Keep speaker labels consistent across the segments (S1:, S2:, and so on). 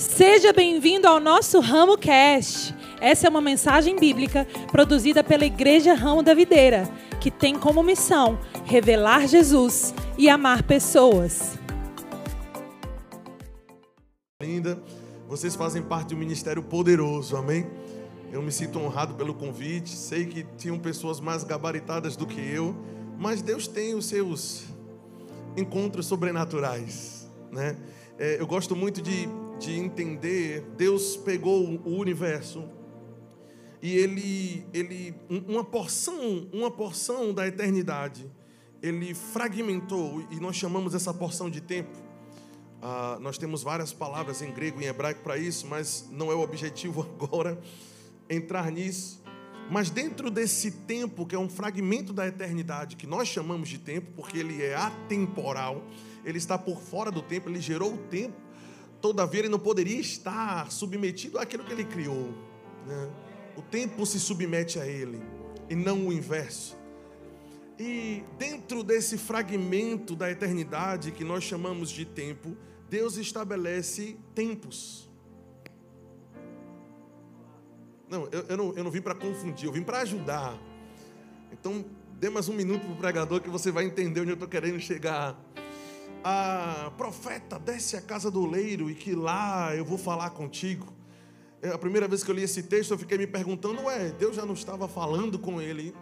S1: Seja bem-vindo ao nosso Ramo Cast. Essa é uma mensagem bíblica produzida pela Igreja Ramo da Videira, que tem como missão revelar Jesus e amar pessoas.
S2: Linda, vocês fazem parte de um ministério poderoso, amém? Eu me sinto honrado pelo convite. Sei que tinham pessoas mais gabaritadas do que eu, mas Deus tem os seus encontros sobrenaturais, né? É, eu gosto muito de, de entender. Deus pegou o universo e ele, ele, uma porção, uma porção da eternidade, ele fragmentou e nós chamamos essa porção de tempo. Ah, nós temos várias palavras em grego e em hebraico para isso, mas não é o objetivo agora entrar nisso. Mas dentro desse tempo, que é um fragmento da eternidade, que nós chamamos de tempo, porque ele é atemporal, ele está por fora do tempo, ele gerou o tempo, todavia ele não poderia estar submetido àquilo que ele criou. Né? O tempo se submete a ele, e não o inverso. E dentro desse fragmento da eternidade que nós chamamos de tempo, Deus estabelece tempos. Não, eu, eu não, eu não vim para confundir, eu vim para ajudar. Então, dê mais um minuto para o pregador que você vai entender onde eu estou querendo chegar. A profeta desce à casa do leiro e que lá eu vou falar contigo. É, a primeira vez que eu li esse texto, eu fiquei me perguntando: ué, Deus já não estava falando com ele?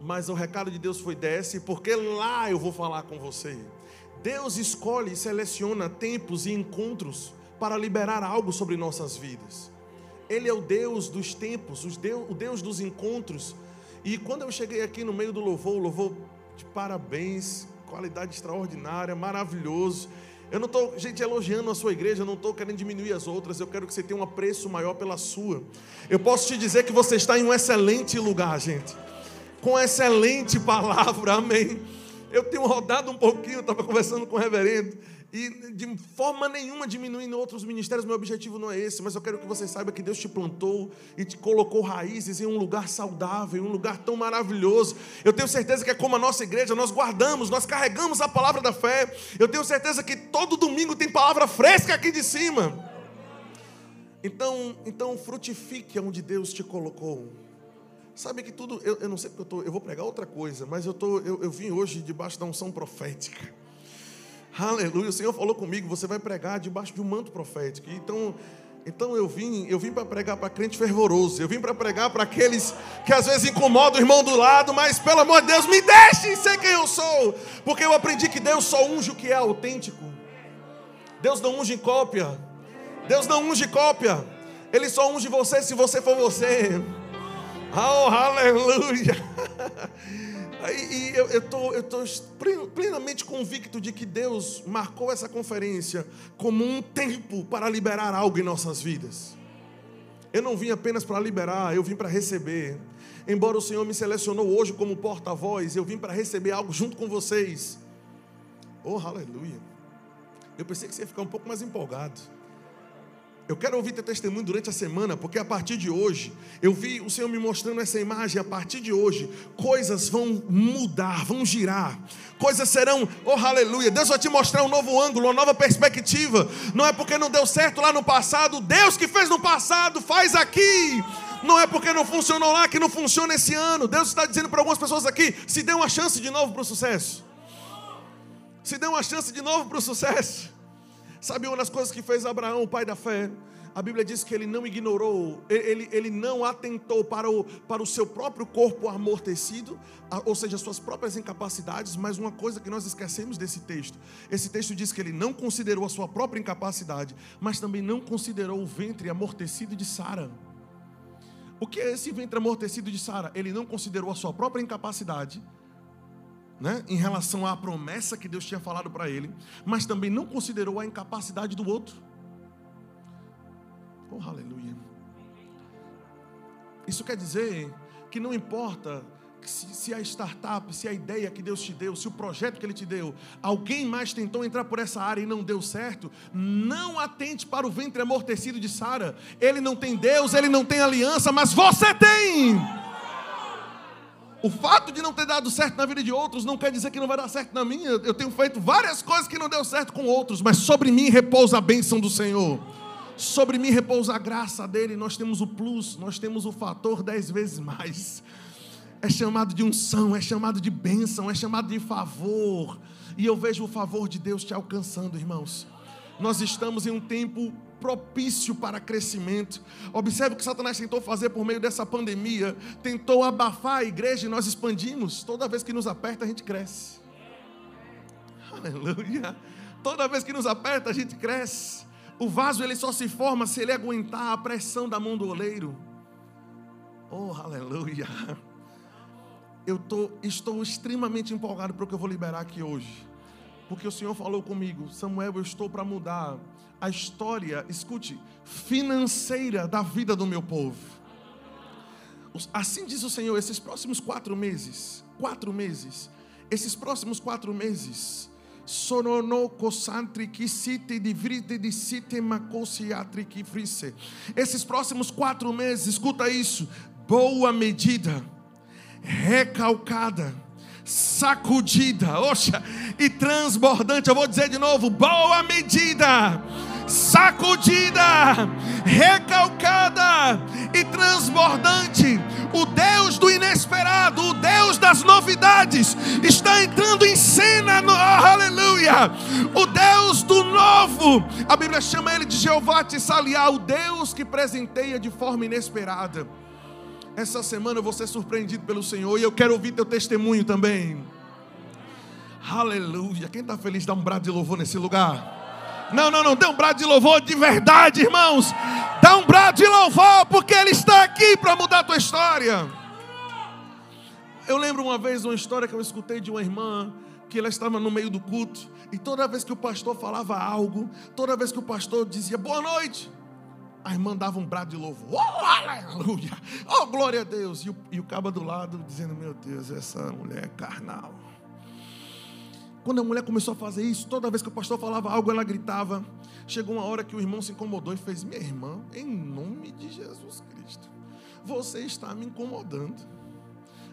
S2: Mas o recado de Deus foi: desce, porque lá eu vou falar com você. Deus escolhe e seleciona tempos e encontros para liberar algo sobre nossas vidas. Ele é o Deus dos tempos, o Deus dos encontros. E quando eu cheguei aqui no meio do louvor, louvor de parabéns, qualidade extraordinária, maravilhoso. Eu não estou, gente, elogiando a sua igreja, eu não estou querendo diminuir as outras, eu quero que você tenha um apreço maior pela sua. Eu posso te dizer que você está em um excelente lugar, gente, com excelente palavra, amém. Eu tenho rodado um pouquinho, estava conversando com o reverendo, e de forma nenhuma diminuindo outros ministérios, meu objetivo não é esse, mas eu quero que você saiba que Deus te plantou e te colocou raízes em um lugar saudável, em um lugar tão maravilhoso. Eu tenho certeza que é como a nossa igreja, nós guardamos, nós carregamos a palavra da fé. Eu tenho certeza que todo domingo tem palavra fresca aqui de cima. Então, então frutifique onde Deus te colocou. Sabe que tudo, eu, eu não sei porque eu, tô, eu vou pregar outra coisa, mas eu, tô, eu, eu vim hoje debaixo da unção profética. Aleluia. O Senhor falou comigo, você vai pregar debaixo de um manto profético. Então, então eu vim, eu vim para pregar para crente fervoroso. Eu vim para pregar para aqueles que às vezes incomodam o irmão do lado, mas pelo amor de Deus, me deixe ser quem eu sou, porque eu aprendi que Deus só unge o que é autêntico. Deus não unge cópia. Deus não unge cópia. Ele só unge você se você for você. Oh, aleluia. E eu estou eu tô plenamente convicto de que Deus marcou essa conferência como um tempo para liberar algo em nossas vidas. Eu não vim apenas para liberar, eu vim para receber. Embora o Senhor me selecionou hoje como porta-voz, eu vim para receber algo junto com vocês. Oh, aleluia. Eu pensei que você ia ficar um pouco mais empolgado. Eu quero ouvir teu testemunho durante a semana, porque a partir de hoje, eu vi o Senhor me mostrando essa imagem. A partir de hoje, coisas vão mudar, vão girar, coisas serão, oh aleluia. Deus vai te mostrar um novo ângulo, uma nova perspectiva. Não é porque não deu certo lá no passado, Deus que fez no passado, faz aqui. Não é porque não funcionou lá que não funciona esse ano. Deus está dizendo para algumas pessoas aqui: se dê uma chance de novo para o sucesso. Se dê uma chance de novo para o sucesso. Sabe uma das coisas que fez Abraão, o pai da fé? A Bíblia diz que ele não ignorou, ele, ele não atentou para o, para o seu próprio corpo amortecido, ou seja, as suas próprias incapacidades, mas uma coisa que nós esquecemos desse texto: esse texto diz que ele não considerou a sua própria incapacidade, mas também não considerou o ventre amortecido de Sara. O que é esse ventre amortecido de Sara? Ele não considerou a sua própria incapacidade, né, em relação à promessa que Deus tinha falado para ele, mas também não considerou a incapacidade do outro. Oh, aleluia. Isso quer dizer que não importa se, se, a startup, se a ideia que Deus te deu, se o projeto que Ele te deu, alguém mais tentou entrar por essa área e não deu certo, não atente para o ventre amortecido de Sara. Ele não tem Deus, ele não tem aliança, mas você tem. O fato de não ter dado certo na vida de outros não quer dizer que não vai dar certo na minha. Eu tenho feito várias coisas que não deu certo com outros, mas sobre mim repousa a bênção do Senhor. Sobre mim repousa a graça dele. Nós temos o plus, nós temos o fator dez vezes mais. É chamado de unção, é chamado de bênção, é chamado de favor. E eu vejo o favor de Deus te alcançando, irmãos. Nós estamos em um tempo propício para crescimento. Observe o que Satanás tentou fazer por meio dessa pandemia. Tentou abafar a igreja e nós expandimos. Toda vez que nos aperta, a gente cresce. Aleluia. Toda vez que nos aperta, a gente cresce. O vaso ele só se forma se ele aguentar a pressão da mão do oleiro. Oh, aleluia. Eu tô, estou extremamente empolgado para o que eu vou liberar aqui hoje. Porque o Senhor falou comigo, Samuel, eu estou para mudar a história, escute, financeira da vida do meu povo. Assim diz o Senhor, esses próximos quatro meses, quatro meses, esses próximos quatro meses, esses próximos quatro meses, escuta isso, boa medida, recalcada, sacudida, oxa, e transbordante. Eu vou dizer de novo: boa medida, sacudida, recalcada e transbordante. O Deus do inesperado, o Deus das novidades, está entrando em cena, no, oh, aleluia. O Deus do novo, a Bíblia chama ele de Jeová Tissaliá, o Deus que presenteia de forma inesperada. Essa semana eu vou ser surpreendido pelo Senhor e eu quero ouvir teu testemunho também. Aleluia. Quem está feliz, dá um brado de louvor nesse lugar. Não, não, não, dê um brado de louvor de verdade, irmãos. Dá um brado de louvor, porque Ele está aqui para mudar a tua história. Eu lembro uma vez uma história que eu escutei de uma irmã que ela estava no meio do culto e toda vez que o pastor falava algo, toda vez que o pastor dizia boa noite, a irmã dava um brado de louvor. Oh, aleluia! Oh, glória a Deus! E o, e o cabo do lado dizendo: Meu Deus, essa mulher é carnal. Quando a mulher começou a fazer isso, toda vez que o pastor falava algo, ela gritava. Chegou uma hora que o irmão se incomodou e fez: Minha irmã, em nome de Jesus Cristo, você está me incomodando.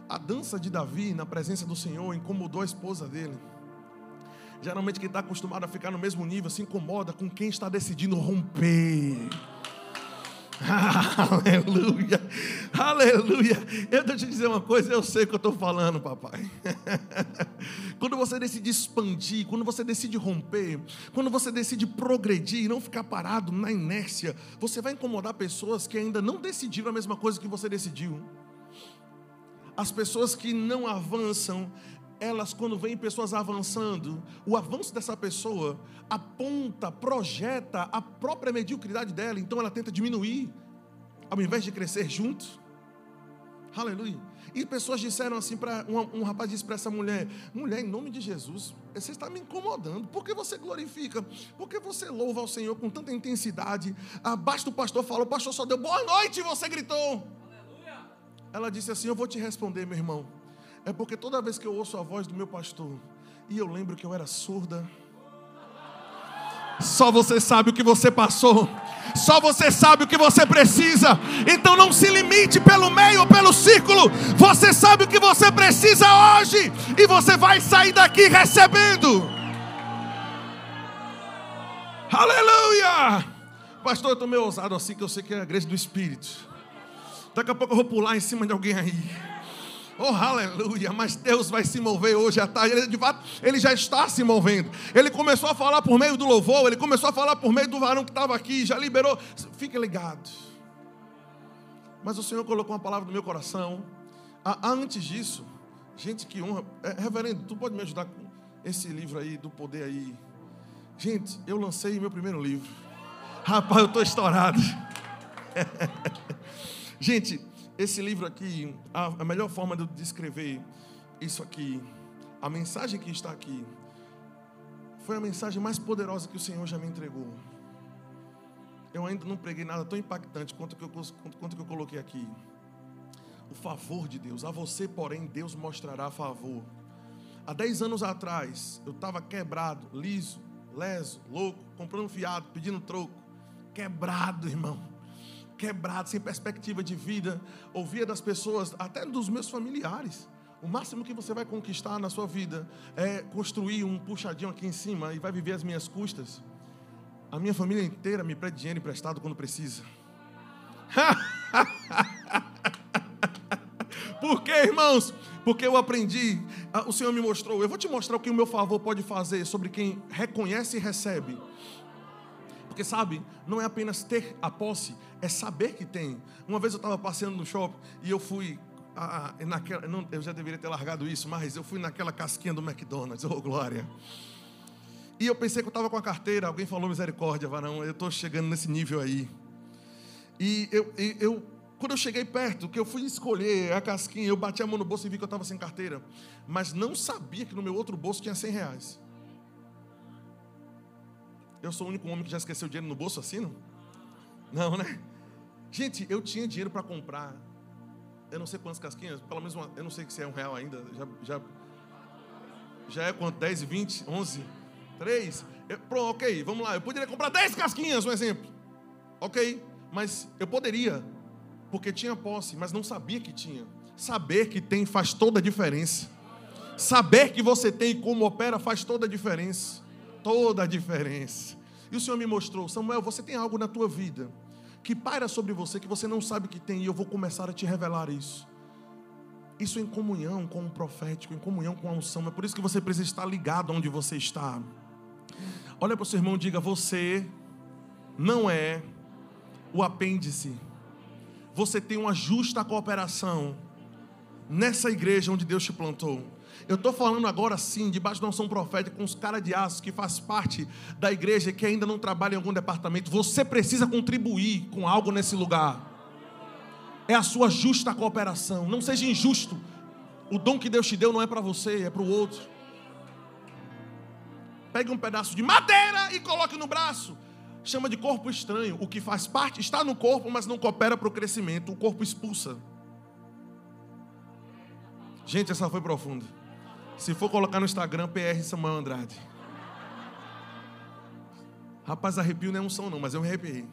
S2: A dança de Davi na presença do Senhor incomodou a esposa dele. Geralmente, quem está acostumado a ficar no mesmo nível se incomoda com quem está decidindo romper. Aleluia, aleluia. Eu vou te dizer uma coisa, eu sei o que eu estou falando, papai. quando você decide expandir, quando você decide romper, quando você decide progredir e não ficar parado na inércia, você vai incomodar pessoas que ainda não decidiram a mesma coisa que você decidiu. As pessoas que não avançam, elas, quando veem pessoas avançando, o avanço dessa pessoa aponta, projeta a própria mediocridade dela, então ela tenta diminuir, ao invés de crescer junto. Aleluia. E pessoas disseram assim para um, um, rapaz disse para essa mulher: mulher, em nome de Jesus, você está me incomodando. Por que você glorifica? Por que você louva ao Senhor com tanta intensidade? Abaixo do pastor falou: o pastor só deu boa noite e você gritou. Aleluia. Ela disse assim: Eu vou te responder, meu irmão é porque toda vez que eu ouço a voz do meu pastor e eu lembro que eu era surda, só você sabe o que você passou. Só você sabe o que você precisa. Então não se limite pelo meio ou pelo círculo. Você sabe o que você precisa hoje. E você vai sair daqui recebendo. Aleluia! Pastor, eu estou meio ousado assim que eu sei que é a igreja do Espírito. Daqui a pouco eu vou pular em cima de alguém aí. Oh, aleluia, mas Deus vai se mover hoje à tarde. Ele, de fato, ele já está se movendo. Ele começou a falar por meio do louvor, ele começou a falar por meio do varão que estava aqui, já liberou. Fique ligado. Mas o Senhor colocou uma palavra no meu coração. Antes disso, gente que honra. É, reverendo, tu pode me ajudar com esse livro aí, do poder aí? Gente, eu lancei meu primeiro livro. Rapaz, eu estou estourado. gente, esse livro aqui, a, melhor forma de eu descrever isso aqui, a mensagem que está aqui, foi a mensagem mais poderosa que o Senhor já me entregou. Eu ainda não preguei nada tão impactante quanto que eu, quanto, quanto que eu coloquei aqui. O favor de Deus. A você, porém, Deus mostrará favor. Há dez anos atrás, eu estava quebrado, liso, leso, louco, comprando fiado, pedindo troco. Quebrado, irmão quebrado, sem perspectiva de vida, ouvia das pessoas, até dos meus familiares. O máximo que você vai conquistar na sua vida é construir um puxadinho aqui em cima e vai viver as minhas custas. A minha família inteira me pede dinheiro emprestado quando precisa. Por quê, irmãos? Porque eu aprendi, o Senhor me mostrou. Eu vou te mostrar o que o meu favor pode fazer sobre quem reconhece e recebe. Porque sabe, não é apenas ter a posse, é saber que tem. Uma vez eu estava passeando no shopping e eu fui ah, naquela, não, eu já deveria ter largado isso, mas eu fui naquela casquinha do McDonald's, oh glória. E eu pensei que eu estava com a carteira, alguém falou misericórdia, varão, eu estou chegando nesse nível aí. E eu, eu, quando eu cheguei perto, que eu fui escolher a casquinha, eu bati a mão no bolso e vi que eu estava sem carteira. Mas não sabia que no meu outro bolso tinha 100 reais. Eu sou o único homem que já esqueceu dinheiro no bolso assim, não? Não, né? Gente, eu tinha dinheiro para comprar eu não sei quantas casquinhas, pelo menos uma, eu não sei se é um real ainda, já, já, já é quanto? 10, 20, 11, 3? Eu, pronto, ok, vamos lá, eu poderia comprar 10 casquinhas, um exemplo, ok, mas eu poderia, porque tinha posse, mas não sabia que tinha. Saber que tem faz toda a diferença. Saber que você tem e como opera faz toda a diferença. Toda a diferença. E o Senhor me mostrou, Samuel, você tem algo na tua vida que paira sobre você que você não sabe que tem, e eu vou começar a te revelar isso. Isso em comunhão com o profético, em comunhão com a unção. É por isso que você precisa estar ligado onde você está. Olha para o seu irmão e diga: Você não é o apêndice. Você tem uma justa cooperação nessa igreja onde Deus te plantou. Eu estou falando agora sim, debaixo da unção profética, com os caras de aço que faz parte da igreja que ainda não trabalha em algum departamento. Você precisa contribuir com algo nesse lugar. É a sua justa cooperação. Não seja injusto. O dom que Deus te deu não é para você, é para o outro. Pegue um pedaço de madeira e coloque no braço. Chama de corpo estranho. O que faz parte está no corpo, mas não coopera para o crescimento. O corpo expulsa. Gente, essa foi profunda. Se for colocar no Instagram, PR Samuel Andrade. Rapaz, arrepio não é um som não, mas eu me arrepiei.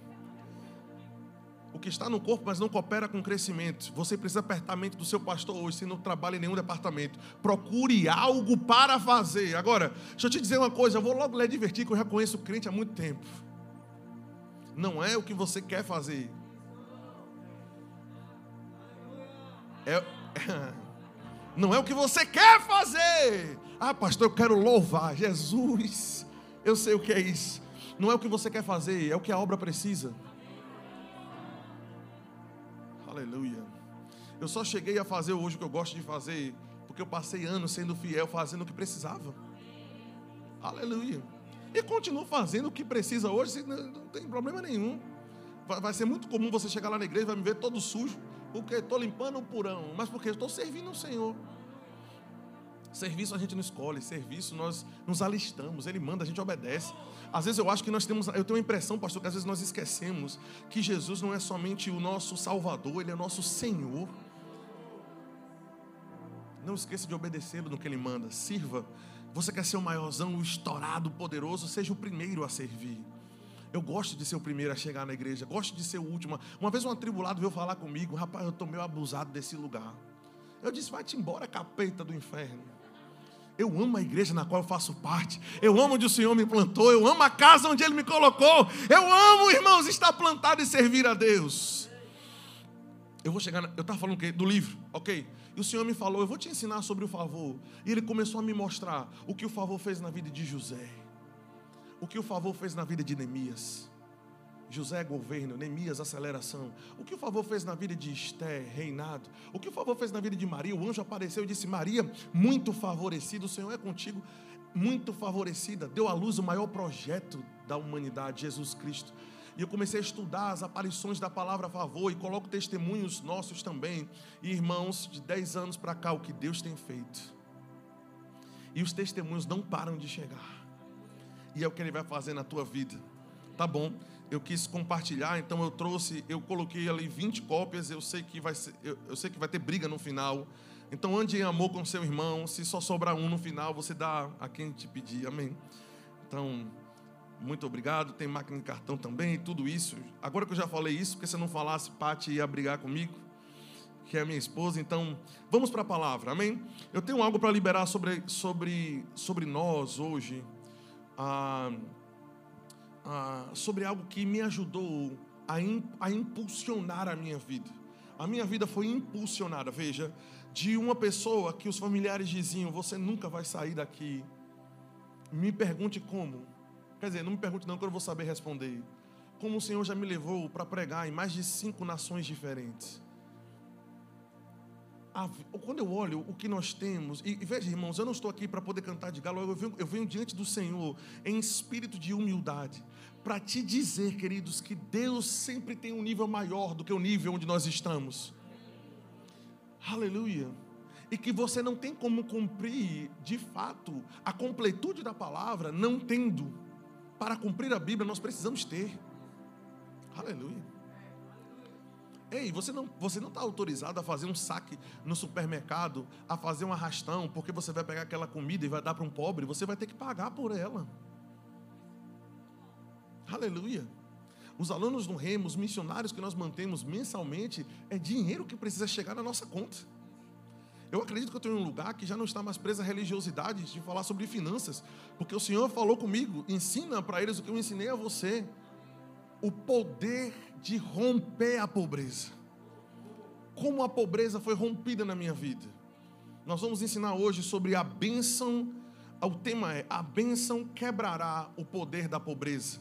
S2: O que está no corpo, mas não coopera com o crescimento. Você precisa apertar a mente do seu pastor hoje, se não trabalha em nenhum departamento. Procure algo para fazer. Agora, deixa eu te dizer uma coisa, eu vou logo lhe advertir que eu já conheço o crente há muito tempo. Não é o que você quer fazer. É. Não é o que você quer fazer. Ah, pastor, eu quero louvar. Jesus, eu sei o que é isso. Não é o que você quer fazer, é o que a obra precisa. Aleluia. Eu só cheguei a fazer hoje o que eu gosto de fazer, porque eu passei anos sendo fiel, fazendo o que precisava. Aleluia. E continuo fazendo o que precisa hoje, não tem problema nenhum. Vai ser muito comum você chegar lá na igreja e vai me ver todo sujo porque estou limpando o purão, mas porque estou servindo o Senhor. Serviço a gente não escolhe, serviço nós nos alistamos, Ele manda, a gente obedece. Às vezes eu acho que nós temos, eu tenho a impressão, pastor, que às vezes nós esquecemos que Jesus não é somente o nosso Salvador, Ele é nosso Senhor. Não esqueça de obedecê-lo no que Ele manda, sirva. Você quer ser o maiorzão, o estourado, o poderoso, seja o primeiro a servir. Eu gosto de ser o primeiro a chegar na igreja, gosto de ser o último. Uma vez um atribulado veio falar comigo, rapaz, eu estou meio abusado desse lugar. Eu disse, vai-te embora, capeta do inferno. Eu amo a igreja na qual eu faço parte. Eu amo onde o Senhor me plantou. Eu amo a casa onde Ele me colocou. Eu amo, irmãos, estar plantado e servir a Deus. Eu vou chegar. Na... Eu estava falando o quê? Do livro, ok? E o Senhor me falou: Eu vou te ensinar sobre o favor. E Ele começou a me mostrar o que o favor fez na vida de José o que o favor fez na vida de Neemias. José, governo, Neemias, aceleração. O que o favor fez na vida de Esté, reinado. O que o favor fez na vida de Maria. O anjo apareceu e disse: Maria, muito favorecida, o Senhor é contigo, muito favorecida. Deu à luz o maior projeto da humanidade, Jesus Cristo. E eu comecei a estudar as aparições da palavra favor e coloco testemunhos nossos também. Irmãos, de 10 anos para cá, o que Deus tem feito. E os testemunhos não param de chegar e é o que ele vai fazer na tua vida. Tá bom? Eu quis compartilhar, então eu trouxe, eu coloquei ali 20 cópias, eu sei que vai ser, eu, eu sei que vai ter briga no final. Então ande em amor com seu irmão, se só sobrar um no final, você dá a quem te pedir. Amém. Então, muito obrigado. Tem máquina de cartão também, tudo isso. Agora que eu já falei isso, porque se eu não falasse, Pati ia brigar comigo. que é a minha esposa. Então, vamos para a palavra, amém? Eu tenho algo para liberar sobre, sobre, sobre nós hoje, ah, ah, sobre algo que me ajudou a, in, a impulsionar a minha vida. A minha vida foi impulsionada, veja, de uma pessoa que os familiares diziam: Você nunca vai sair daqui. Me pergunte como. Quer dizer, não me pergunte não, que eu vou saber responder. Como o Senhor já me levou para pregar em mais de cinco nações diferentes quando eu olho o que nós temos, e, e veja, irmãos, eu não estou aqui para poder cantar de galo, eu venho, eu venho diante do Senhor em espírito de humildade, para te dizer, queridos, que Deus sempre tem um nível maior do que o nível onde nós estamos. Aleluia. E que você não tem como cumprir, de fato, a completude da palavra, não tendo. Para cumprir a Bíblia, nós precisamos ter. Aleluia. Ei, você não você não está autorizado a fazer um saque no supermercado, a fazer um arrastão, porque você vai pegar aquela comida e vai dar para um pobre, você vai ter que pagar por ela. Aleluia. Os alunos no Remo, os missionários que nós mantemos mensalmente, é dinheiro que precisa chegar na nossa conta. Eu acredito que eu estou em um lugar que já não está mais preso à religiosidade de falar sobre finanças, porque o Senhor falou comigo, ensina para eles o que eu ensinei a você o poder de romper a pobreza. Como a pobreza foi rompida na minha vida. Nós vamos ensinar hoje sobre a bênção. O tema é: a bênção quebrará o poder da pobreza,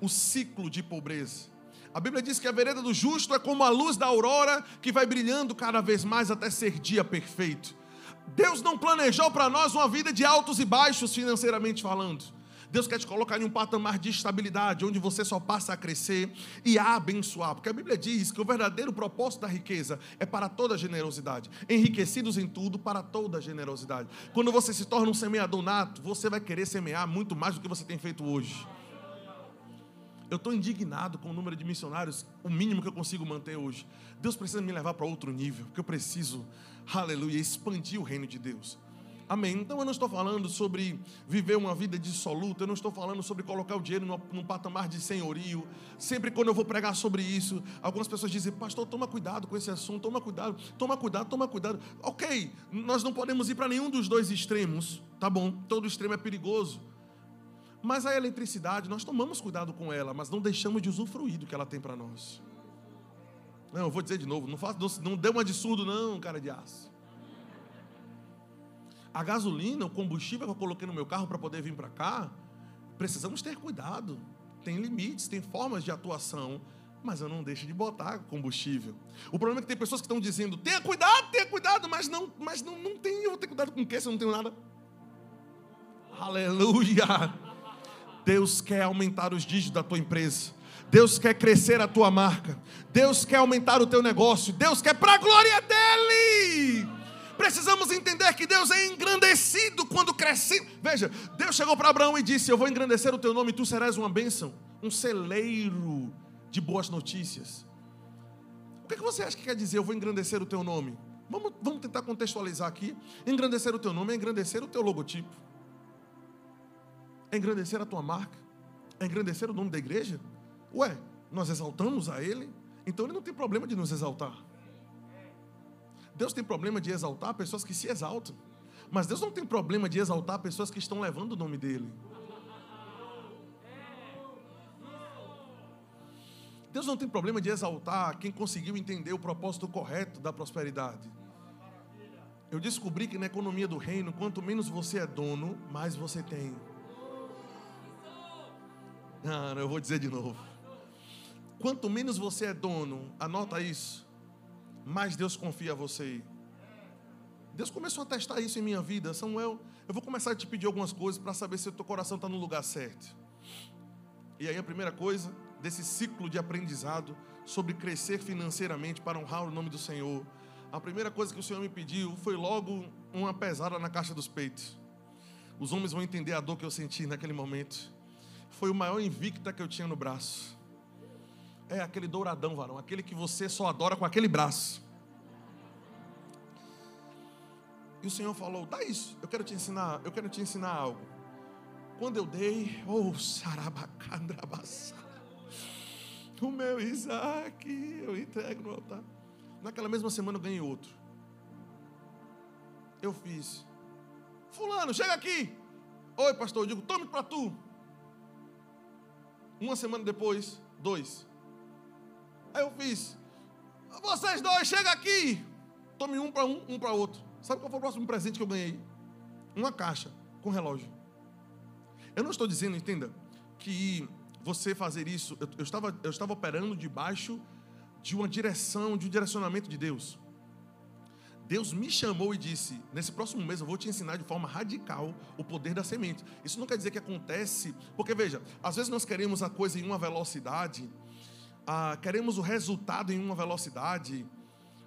S2: o ciclo de pobreza. A Bíblia diz que a vereda do justo é como a luz da aurora que vai brilhando cada vez mais até ser dia perfeito. Deus não planejou para nós uma vida de altos e baixos financeiramente falando. Deus quer te colocar em um patamar de estabilidade, onde você só passa a crescer e a abençoar. Porque a Bíblia diz que o verdadeiro propósito da riqueza é para toda generosidade. Enriquecidos em tudo, para toda generosidade. Quando você se torna um semeador nato, você vai querer semear muito mais do que você tem feito hoje. Eu estou indignado com o número de missionários, o mínimo que eu consigo manter hoje. Deus precisa me levar para outro nível, porque eu preciso, aleluia, expandir o reino de Deus. Amém. Então eu não estou falando sobre viver uma vida dissoluta, eu não estou falando sobre colocar o dinheiro num patamar de senhorio. Sempre quando eu vou pregar sobre isso, algumas pessoas dizem, pastor, toma cuidado com esse assunto, toma cuidado, toma cuidado, toma cuidado. Ok, nós não podemos ir para nenhum dos dois extremos, tá bom? Todo extremo é perigoso. Mas a eletricidade, nós tomamos cuidado com ela, mas não deixamos de usufruir do que ela tem para nós. Não, eu vou dizer de novo, não, faço, não, não dê uma de surdo, não, cara de aço. A gasolina, o combustível que eu coloquei no meu carro para poder vir para cá, precisamos ter cuidado. Tem limites, tem formas de atuação, mas eu não deixo de botar combustível. O problema é que tem pessoas que estão dizendo: tenha cuidado, tenha cuidado, mas não, mas não, não tem. Eu vou ter cuidado com o quê se eu não tenho nada? Aleluia! Deus quer aumentar os dígitos da tua empresa. Deus quer crescer a tua marca. Deus quer aumentar o teu negócio. Deus quer para a glória dele. Precisamos entender que Deus é engrandecido quando crescemos. Veja, Deus chegou para Abraão e disse: Eu vou engrandecer o teu nome tu serás uma bênção, um celeiro de boas notícias. O que, é que você acha que quer dizer? Eu vou engrandecer o teu nome. Vamos, vamos tentar contextualizar aqui. Engrandecer o teu nome é engrandecer o teu logotipo, é engrandecer a tua marca, é engrandecer o nome da igreja. Ué, nós exaltamos a Ele, então Ele não tem problema de nos exaltar. Deus tem problema de exaltar pessoas que se exaltam. Mas Deus não tem problema de exaltar pessoas que estão levando o nome dele. Deus não tem problema de exaltar quem conseguiu entender o propósito correto da prosperidade. Eu descobri que na economia do reino, quanto menos você é dono, mais você tem. Ah, eu vou dizer de novo. Quanto menos você é dono, anota isso mais Deus confia a você. Deus começou a testar isso em minha vida. Samuel, eu vou começar a te pedir algumas coisas para saber se o teu coração está no lugar certo. E aí a primeira coisa desse ciclo de aprendizado sobre crescer financeiramente para honrar o nome do Senhor. A primeira coisa que o Senhor me pediu foi logo uma pesada na caixa dos peitos. Os homens vão entender a dor que eu senti naquele momento. Foi o maior invicta que eu tinha no braço. É aquele douradão, varão, aquele que você só adora com aquele braço. E o Senhor falou: "Dá isso. Eu quero te ensinar, eu quero te ensinar algo." Quando eu dei, oh, sarabacandrabaça. O meu Isaac, eu entrego no altar. Naquela mesma semana eu ganhei outro. Eu fiz. Fulano, chega aqui. Oi, pastor. Eu digo, tome para tu. Uma semana depois, dois. Aí eu fiz. Vocês dois, chega aqui. Tome um para um, um para outro. Sabe qual foi o próximo presente que eu ganhei? Uma caixa com relógio. Eu não estou dizendo, entenda, que você fazer isso, eu, eu, estava, eu estava operando debaixo de uma direção, de um direcionamento de Deus. Deus me chamou e disse: nesse próximo mês eu vou te ensinar de forma radical o poder da semente. Isso não quer dizer que acontece, porque veja, às vezes nós queremos a coisa em uma velocidade, ah, queremos o resultado em uma velocidade,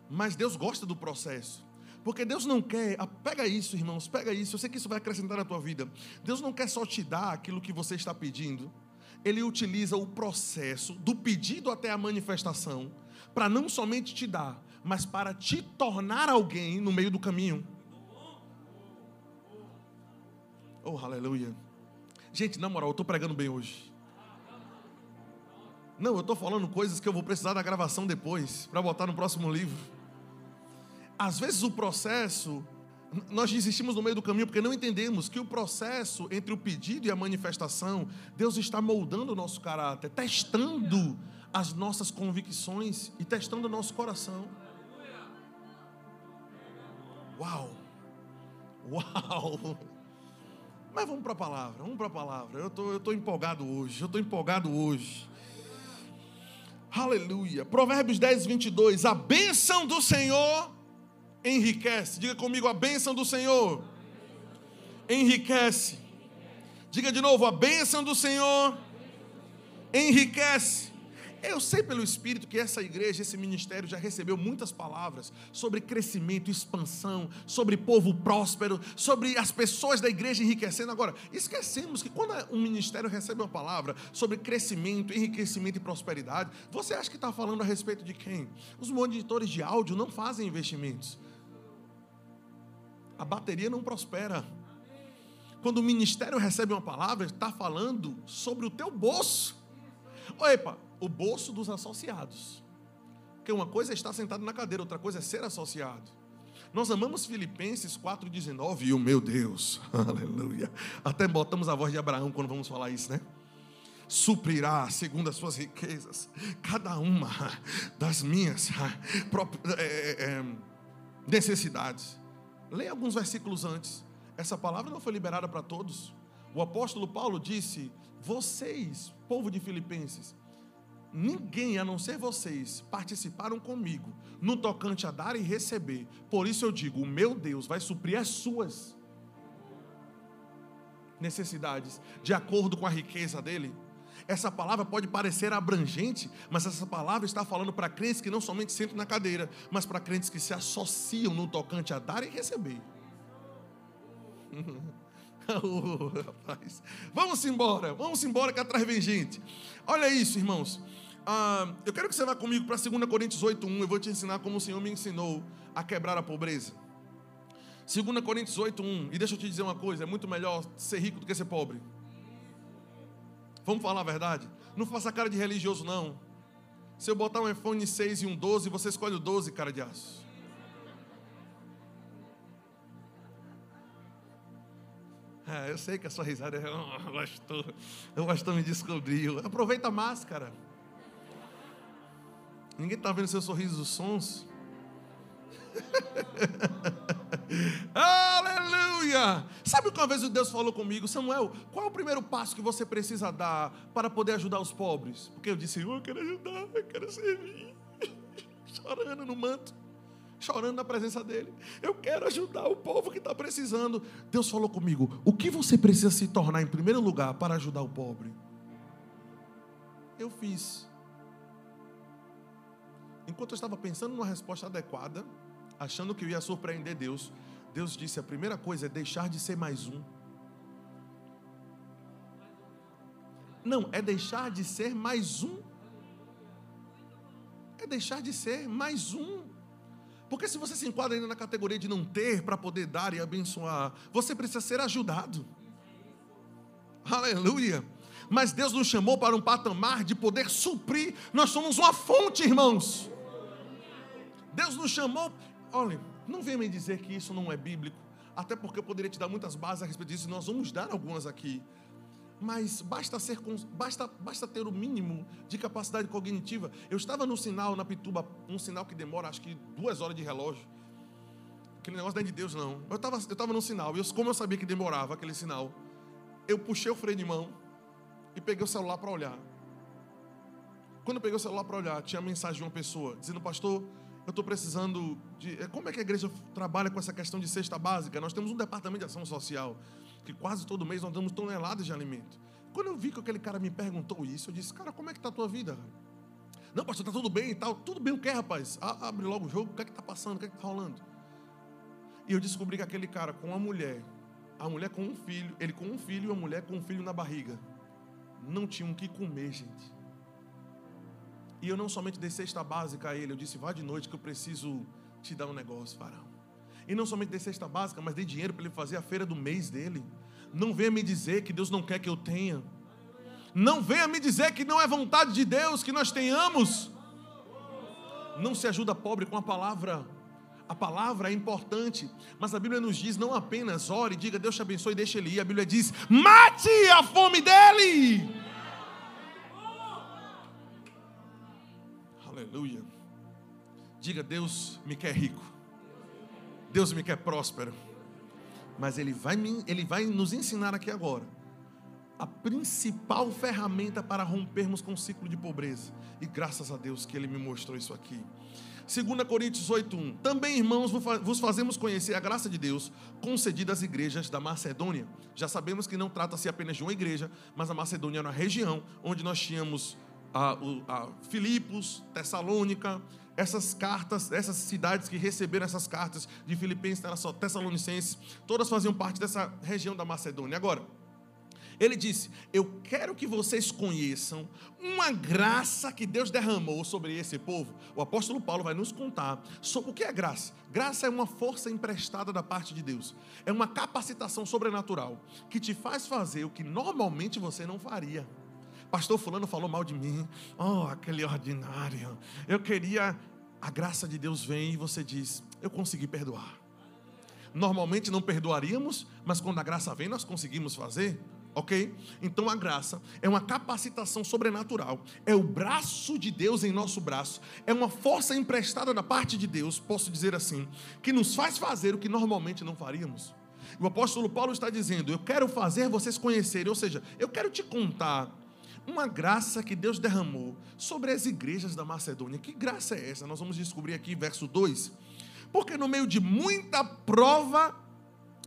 S2: mas Deus gosta do processo. Porque Deus não quer, ah, pega isso, irmãos, pega isso, eu sei que isso vai acrescentar na tua vida. Deus não quer só te dar aquilo que você está pedindo, Ele utiliza o processo, do pedido até a manifestação, para não somente te dar, mas para te tornar alguém no meio do caminho. Oh, aleluia. Gente, na moral, eu estou pregando bem hoje. Não, eu estou falando coisas que eu vou precisar da gravação depois, para botar no próximo livro. Às vezes o processo, nós desistimos no meio do caminho porque não entendemos que o processo entre o pedido e a manifestação, Deus está moldando o nosso caráter, testando as nossas convicções e testando o nosso coração. Uau! Uau! Mas vamos para a palavra, vamos para a palavra. Eu tô, estou tô empolgado hoje, eu estou empolgado hoje. Aleluia. Provérbios 10, 22. A bênção do Senhor enriquece. Diga comigo, a bênção do Senhor enriquece. Diga de novo, a bênção do Senhor enriquece. Eu sei pelo Espírito que essa igreja, esse ministério já recebeu muitas palavras sobre crescimento, expansão, sobre povo próspero, sobre as pessoas da igreja enriquecendo. Agora, esquecemos que quando um ministério recebe uma palavra sobre crescimento, enriquecimento e prosperidade, você acha que está falando a respeito de quem? Os monitores de áudio não fazem investimentos. A bateria não prospera. Quando o ministério recebe uma palavra, está falando sobre o teu bolso. Opa, o bolso dos associados. Porque uma coisa é estar sentado na cadeira, outra coisa é ser associado. Nós amamos Filipenses 4,19 e o meu Deus, aleluia. Até botamos a voz de Abraão quando vamos falar isso, né? Suprirá segundo as suas riquezas, cada uma das minhas é, é, é, necessidades. Leia alguns versículos antes. Essa palavra não foi liberada para todos. O apóstolo Paulo disse: Vocês, povo de Filipenses, ninguém a não ser vocês participaram comigo no tocante a dar e receber. Por isso eu digo: o meu Deus vai suprir as suas necessidades de acordo com a riqueza dele. Essa palavra pode parecer abrangente, mas essa palavra está falando para crentes que não somente sentam na cadeira, mas para crentes que se associam no tocante a dar e receber. oh, rapaz. Vamos embora, vamos embora que atrás vem gente. Olha isso, irmãos. Ah, eu quero que você vá comigo para 2 Coríntios 8:1. Eu vou te ensinar como o Senhor me ensinou a quebrar a pobreza. 2 Coríntios 8:1. E deixa eu te dizer uma coisa: é muito melhor ser rico do que ser pobre. Vamos falar a verdade? Não faça cara de religioso, não. Se eu botar um iPhone 6 e um 12, você escolhe o 12, cara de aço. É, eu sei que a sua risada é. Oh, o pastor me descobriu. Aproveita a máscara. Ninguém está vendo seu sorriso sons. Aleluia! Sabe que uma vez Deus falou comigo, Samuel, qual é o primeiro passo que você precisa dar para poder ajudar os pobres? Porque eu disse, eu quero ajudar, eu quero servir. Chorando no manto chorando na presença dele. Eu quero ajudar o povo que está precisando. Deus falou comigo: o que você precisa se tornar em primeiro lugar para ajudar o pobre? Eu fiz. Enquanto eu estava pensando numa resposta adequada, achando que eu ia surpreender Deus, Deus disse: a primeira coisa é deixar de ser mais um. Não, é deixar de ser mais um. É deixar de ser mais um. Porque se você se enquadra ainda na categoria de não ter para poder dar e abençoar, você precisa ser ajudado. Aleluia. Mas Deus nos chamou para um patamar de poder suprir. Nós somos uma fonte, irmãos. Deus nos chamou. Olha, não venha me dizer que isso não é bíblico, até porque eu poderia te dar muitas bases a respeito disso, e nós vamos dar algumas aqui. Mas basta, ser, basta, basta ter o mínimo de capacidade cognitiva. Eu estava no sinal, na Pituba, um sinal que demora acho que duas horas de relógio. Aquele negócio não é de Deus, não. Eu estava eu tava no sinal, e eu, como eu sabia que demorava aquele sinal, eu puxei o freio de mão e peguei o celular para olhar. Quando eu peguei o celular para olhar, tinha a mensagem de uma pessoa dizendo: Pastor, eu estou precisando de. É, como é que a igreja trabalha com essa questão de cesta básica? Nós temos um departamento de ação social, que quase todo mês nós damos toneladas de alimento. Quando eu vi que aquele cara me perguntou isso, eu disse: Cara, como é que está a tua vida? Não, pastor, está tudo bem e tal. Tudo bem o que, rapaz? Abre logo o jogo, o que é que está passando, o que é que está rolando? E eu descobri que aquele cara com uma mulher, a mulher com um filho, ele com um filho e a mulher com um filho na barriga, não tinham o que comer, gente. E eu não somente dei cesta básica a ele, eu disse, vá de noite que eu preciso te dar um negócio, farão. E não somente dei cesta básica, mas dei dinheiro para ele fazer a feira do mês dele. Não venha me dizer que Deus não quer que eu tenha. Não venha me dizer que não é vontade de Deus que nós tenhamos. Não se ajuda pobre com a palavra. A palavra é importante, mas a Bíblia nos diz não apenas ore, diga Deus te abençoe e deixe ele ir. A Bíblia diz: mate a fome dele. Aleluia. Diga, Deus me quer rico. Deus me quer próspero. Mas Ele vai, me, ele vai nos ensinar aqui agora a principal ferramenta para rompermos com o ciclo de pobreza. E graças a Deus que Ele me mostrou isso aqui. 2 Coríntios 8:1. Também, irmãos, vos fazemos conhecer a graça de Deus concedida às igrejas da Macedônia. Já sabemos que não trata-se apenas de uma igreja, mas a Macedônia era uma região onde nós tínhamos a, a Filipos, Tessalônica, essas cartas, essas cidades que receberam essas cartas de Filipenses, Tessalonicenses, todas faziam parte dessa região da Macedônia. Agora, ele disse: Eu quero que vocês conheçam uma graça que Deus derramou sobre esse povo. O apóstolo Paulo vai nos contar sobre o que é graça. Graça é uma força emprestada da parte de Deus, é uma capacitação sobrenatural que te faz fazer o que normalmente você não faria. Pastor Fulano falou mal de mim. Oh, aquele ordinário. Eu queria. A graça de Deus vem e você diz: Eu consegui perdoar. Normalmente não perdoaríamos, mas quando a graça vem, nós conseguimos fazer. Ok? Então a graça é uma capacitação sobrenatural, é o braço de Deus em nosso braço, é uma força emprestada da parte de Deus, posso dizer assim, que nos faz fazer o que normalmente não faríamos. O apóstolo Paulo está dizendo: Eu quero fazer vocês conhecerem, ou seja, eu quero te contar uma graça que Deus derramou sobre as igrejas da Macedônia. Que graça é essa? Nós vamos descobrir aqui, verso 2. Porque no meio de muita prova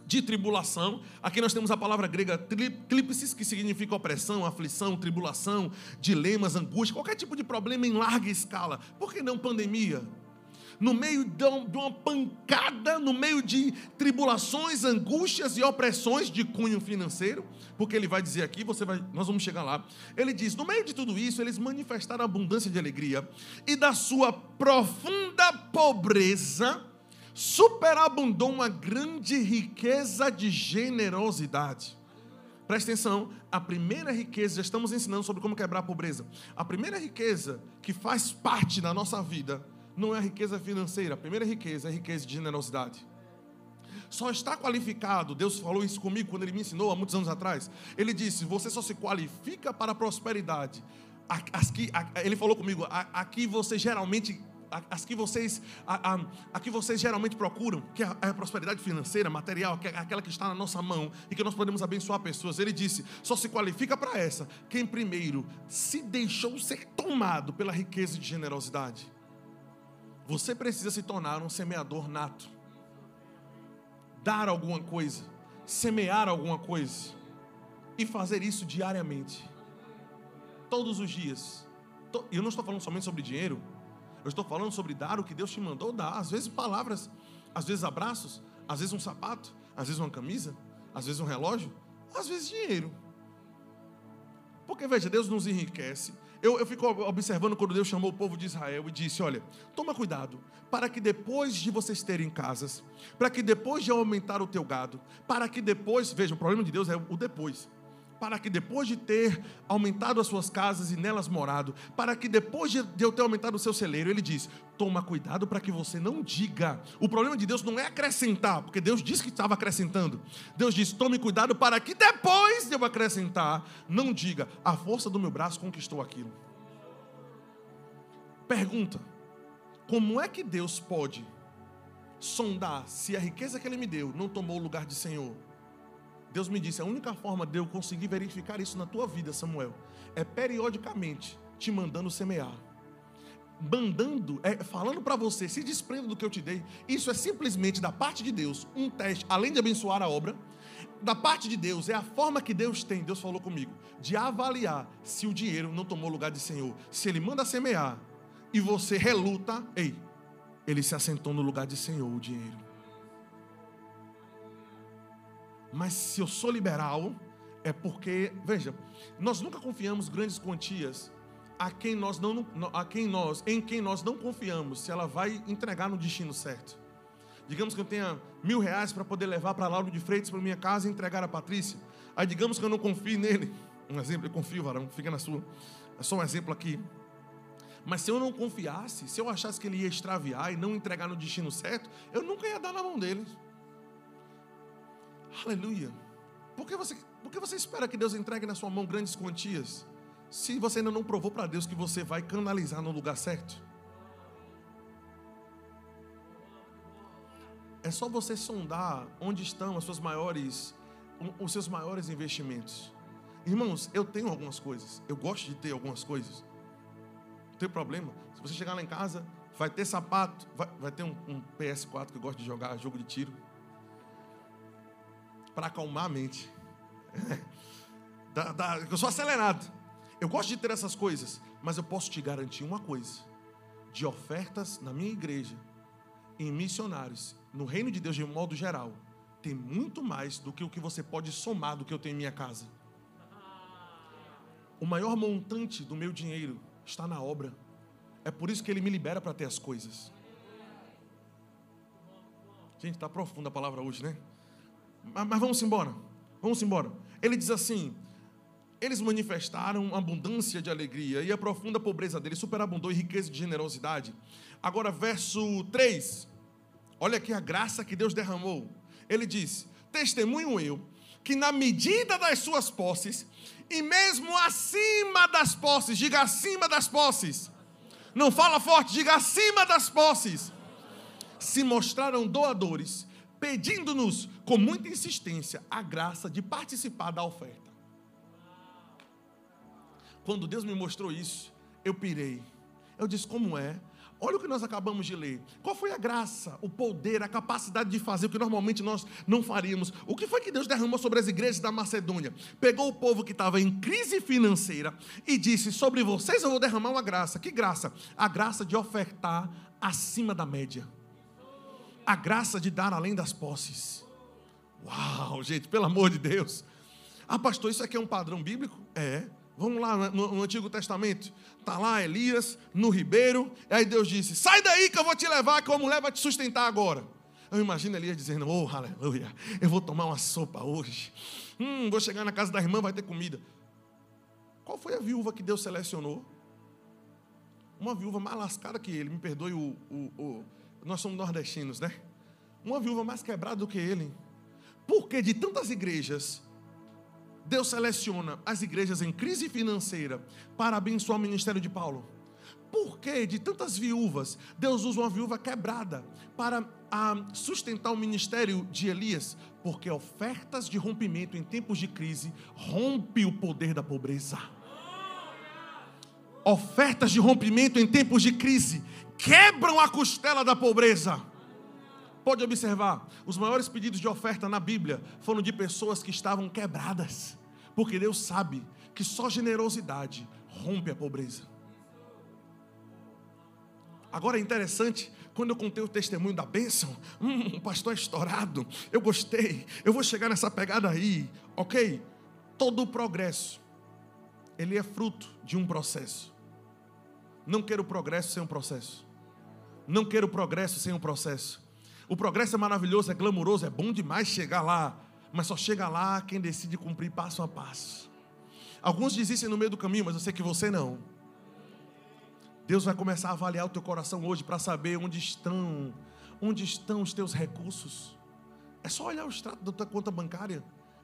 S2: de tribulação, aqui nós temos a palavra grega klipsis, que significa opressão, aflição, tribulação, dilemas, angústia, qualquer tipo de problema em larga escala. Por que não pandemia? No meio de uma pancada, no meio de tribulações, angústias e opressões de cunho financeiro, porque ele vai dizer aqui, você vai, nós vamos chegar lá. Ele diz: no meio de tudo isso, eles manifestaram abundância de alegria e da sua profunda pobreza superabundou uma grande riqueza de generosidade. Presta atenção, a primeira riqueza, já estamos ensinando sobre como quebrar a pobreza. A primeira riqueza que faz parte da nossa vida não é a riqueza financeira. A primeira riqueza é a riqueza de generosidade. Só está qualificado, Deus falou isso comigo quando Ele me ensinou há muitos anos atrás. Ele disse: Você só se qualifica para a prosperidade. As que, ele falou comigo: Aqui você geralmente as que vocês, a, a, a, que vocês geralmente procuram, que é a, a, prosperidade financeira, material, que é aquela que está na nossa mão e que nós podemos abençoar pessoas. Ele disse: só se qualifica para essa quem primeiro se deixou ser tomado pela riqueza de generosidade. Você precisa se tornar um semeador nato. Dar alguma coisa, semear alguma coisa e fazer isso diariamente. Todos os dias. E eu não estou falando somente sobre dinheiro. Eu estou falando sobre dar o que Deus te mandou dar. Às vezes palavras, às vezes abraços, às vezes um sapato, às vezes uma camisa, às vezes um relógio, às vezes dinheiro. Porque veja, Deus nos enriquece eu, eu fico observando quando Deus chamou o povo de Israel e disse: Olha, toma cuidado, para que depois de vocês terem casas, para que depois de aumentar o teu gado, para que depois, veja, o problema de Deus é o depois. Para que depois de ter aumentado as suas casas e nelas morado, para que depois de eu ter aumentado o seu celeiro, ele diz: toma cuidado para que você não diga. O problema de Deus não é acrescentar, porque Deus disse que estava acrescentando. Deus diz: tome cuidado para que depois de eu acrescentar, não diga, a força do meu braço conquistou aquilo. Pergunta: como é que Deus pode sondar se a riqueza que Ele me deu não tomou o lugar de Senhor? Deus me disse: a única forma de eu conseguir verificar isso na tua vida, Samuel, é periodicamente te mandando semear. Mandando, é, falando para você, se desprenda do que eu te dei. Isso é simplesmente da parte de Deus, um teste, além de abençoar a obra, da parte de Deus, é a forma que Deus tem, Deus falou comigo, de avaliar se o dinheiro não tomou lugar de Senhor. Se Ele manda semear e você reluta, ei, ele se assentou no lugar de Senhor, o dinheiro. Mas se eu sou liberal, é porque, veja, nós nunca confiamos grandes quantias a quem nós não, a quem nós, em quem nós não confiamos, se ela vai entregar no destino certo. Digamos que eu tenha mil reais para poder levar para Lauro de Freitas para minha casa e entregar a Patrícia. Aí digamos que eu não confio nele. Um exemplo, eu confio, varão, fica na sua. É só um exemplo aqui. Mas se eu não confiasse, se eu achasse que ele ia extraviar e não entregar no destino certo, eu nunca ia dar na mão dele. Aleluia. Por que você, por que você espera que Deus entregue na sua mão grandes quantias? Se você ainda não provou para Deus que você vai canalizar no lugar certo. É só você sondar onde estão as suas maiores, os seus maiores investimentos. Irmãos, eu tenho algumas coisas. Eu gosto de ter algumas coisas. Não tem problema. Se você chegar lá em casa, vai ter sapato, vai, vai ter um, um PS4 que eu gosto de jogar, jogo de tiro para acalmar a mente. da, da, eu sou acelerado. Eu gosto de ter essas coisas, mas eu posso te garantir uma coisa: de ofertas na minha igreja, em missionários, no reino de Deus de modo geral, tem muito mais do que o que você pode somar do que eu tenho em minha casa. O maior montante do meu dinheiro está na obra. É por isso que ele me libera para ter as coisas. Gente, está profunda a palavra hoje, né? Mas vamos embora. Vamos embora. Ele diz assim: eles manifestaram abundância de alegria e a profunda pobreza deles superabundou em riqueza de generosidade. Agora, verso 3. Olha aqui a graça que Deus derramou. Ele diz: Testemunho eu que, na medida das suas posses, e mesmo acima das posses, diga acima das posses. Não fala forte, diga acima das posses. Se mostraram doadores pedindo-nos com muita insistência a graça de participar da oferta. Quando Deus me mostrou isso, eu pirei. Eu disse: como é? Olha o que nós acabamos de ler. Qual foi a graça, o poder, a capacidade de fazer o que normalmente nós não faríamos? O que foi que Deus derramou sobre as igrejas da Macedônia? Pegou o povo que estava em crise financeira e disse: Sobre vocês eu vou derramar uma graça. Que graça? A graça de ofertar acima da média a graça de dar além das posses. Uau, gente, pelo amor de Deus. Ah, pastor, isso aqui é um padrão bíblico? É. Vamos lá no, no Antigo Testamento. Está lá Elias, no ribeiro. E aí Deus disse: Sai daí que eu vou te levar, que a mulher vai te sustentar agora. Eu imagino Elias dizendo: Oh, aleluia, eu vou tomar uma sopa hoje. Hum, vou chegar na casa da irmã, vai ter comida. Qual foi a viúva que Deus selecionou? Uma viúva mais lascada que ele, me perdoe o, o, o nós somos nordestinos, né? Uma viúva mais quebrada do que ele. Porque de tantas igrejas, Deus seleciona as igrejas em crise financeira para abençoar o ministério de Paulo. Por que de tantas viúvas, Deus usa uma viúva quebrada para a, sustentar o ministério de Elias? Porque ofertas de rompimento em tempos de crise rompe o poder da pobreza. Ofertas de rompimento em tempos de crise quebram a costela da pobreza. Pode observar, os maiores pedidos de oferta na Bíblia foram de pessoas que estavam quebradas, porque Deus sabe que só generosidade rompe a pobreza. Agora é interessante, quando eu contei o testemunho da bênção, hum, pastor é estourado, eu gostei, eu vou chegar nessa pegada aí, ok? Todo o progresso, ele é fruto de um processo. Não quero progresso sem um processo. Não quero progresso sem um processo. O progresso é maravilhoso, é glamouroso, é bom demais chegar lá, mas só chega lá quem decide cumprir passo a passo. Alguns desistem no meio do caminho, mas eu sei que você não. Deus vai começar a avaliar o teu coração hoje para saber onde estão, onde estão os teus recursos. É só olhar o extrato da tua conta bancária.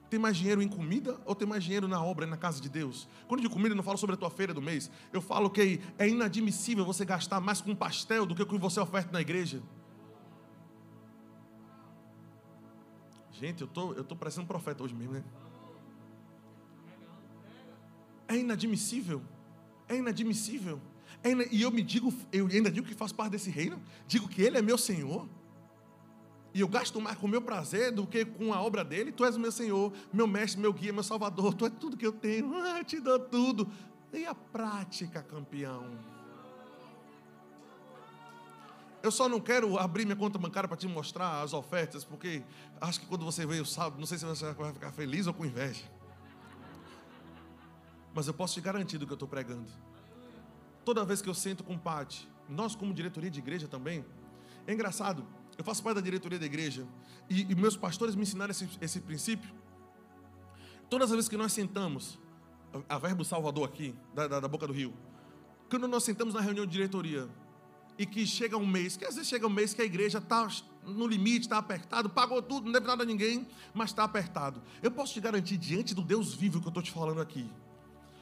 S2: Tem mais dinheiro em comida ou tem mais dinheiro na obra, na casa de Deus? Quando digo comida, eu não falo sobre a tua feira do mês. Eu falo que é inadmissível você gastar mais com pastel do que com você oferta na igreja. Gente, eu tô, eu tô parecendo um profeta hoje mesmo, né? É inadmissível. É inadmissível. É. E eu me digo, eu ainda digo que faço parte desse reino. Digo que Ele é meu Senhor. E eu gasto mais com o meu prazer do que com a obra dele. Tu és o meu Senhor, meu mestre, meu guia, meu salvador. Tu és tudo que eu tenho. Ah, te dou tudo. E a prática, campeão? Eu só não quero abrir minha conta bancária para te mostrar as ofertas, porque acho que quando você veio o sábado, não sei se você vai ficar feliz ou com inveja. Mas eu posso te garantir do que eu estou pregando. Toda vez que eu sento com o nós como diretoria de igreja também, é engraçado, eu faço parte da diretoria da igreja e, e meus pastores me ensinaram esse, esse, princípio. Todas as vezes que nós sentamos, a, a Verbo Salvador aqui, da, da, da Boca do Rio, quando nós sentamos na reunião de diretoria e que chega um mês, que às vezes chega um mês que a igreja está no limite, está apertado, pagou tudo, não deve nada a ninguém, mas está apertado. Eu posso te garantir, diante do Deus vivo que eu estou te falando aqui,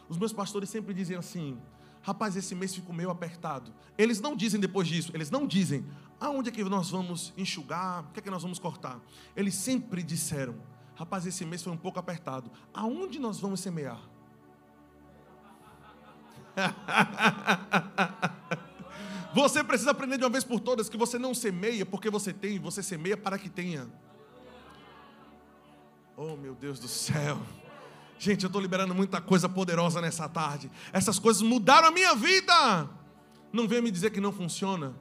S2: os meus pastores sempre dizem assim: rapaz, esse mês ficou meio apertado. Eles não dizem depois disso, eles não dizem aonde é que nós vamos enxugar, o que é que nós vamos cortar. Eles sempre disseram: rapaz, esse mês foi um pouco apertado. Aonde nós vamos semear? Você precisa aprender de uma vez por todas que você não semeia porque você tem, você semeia para que tenha. Oh, meu Deus do céu. Gente, eu estou liberando muita coisa poderosa nessa tarde. Essas coisas mudaram a minha vida. Não venha me dizer que não funciona.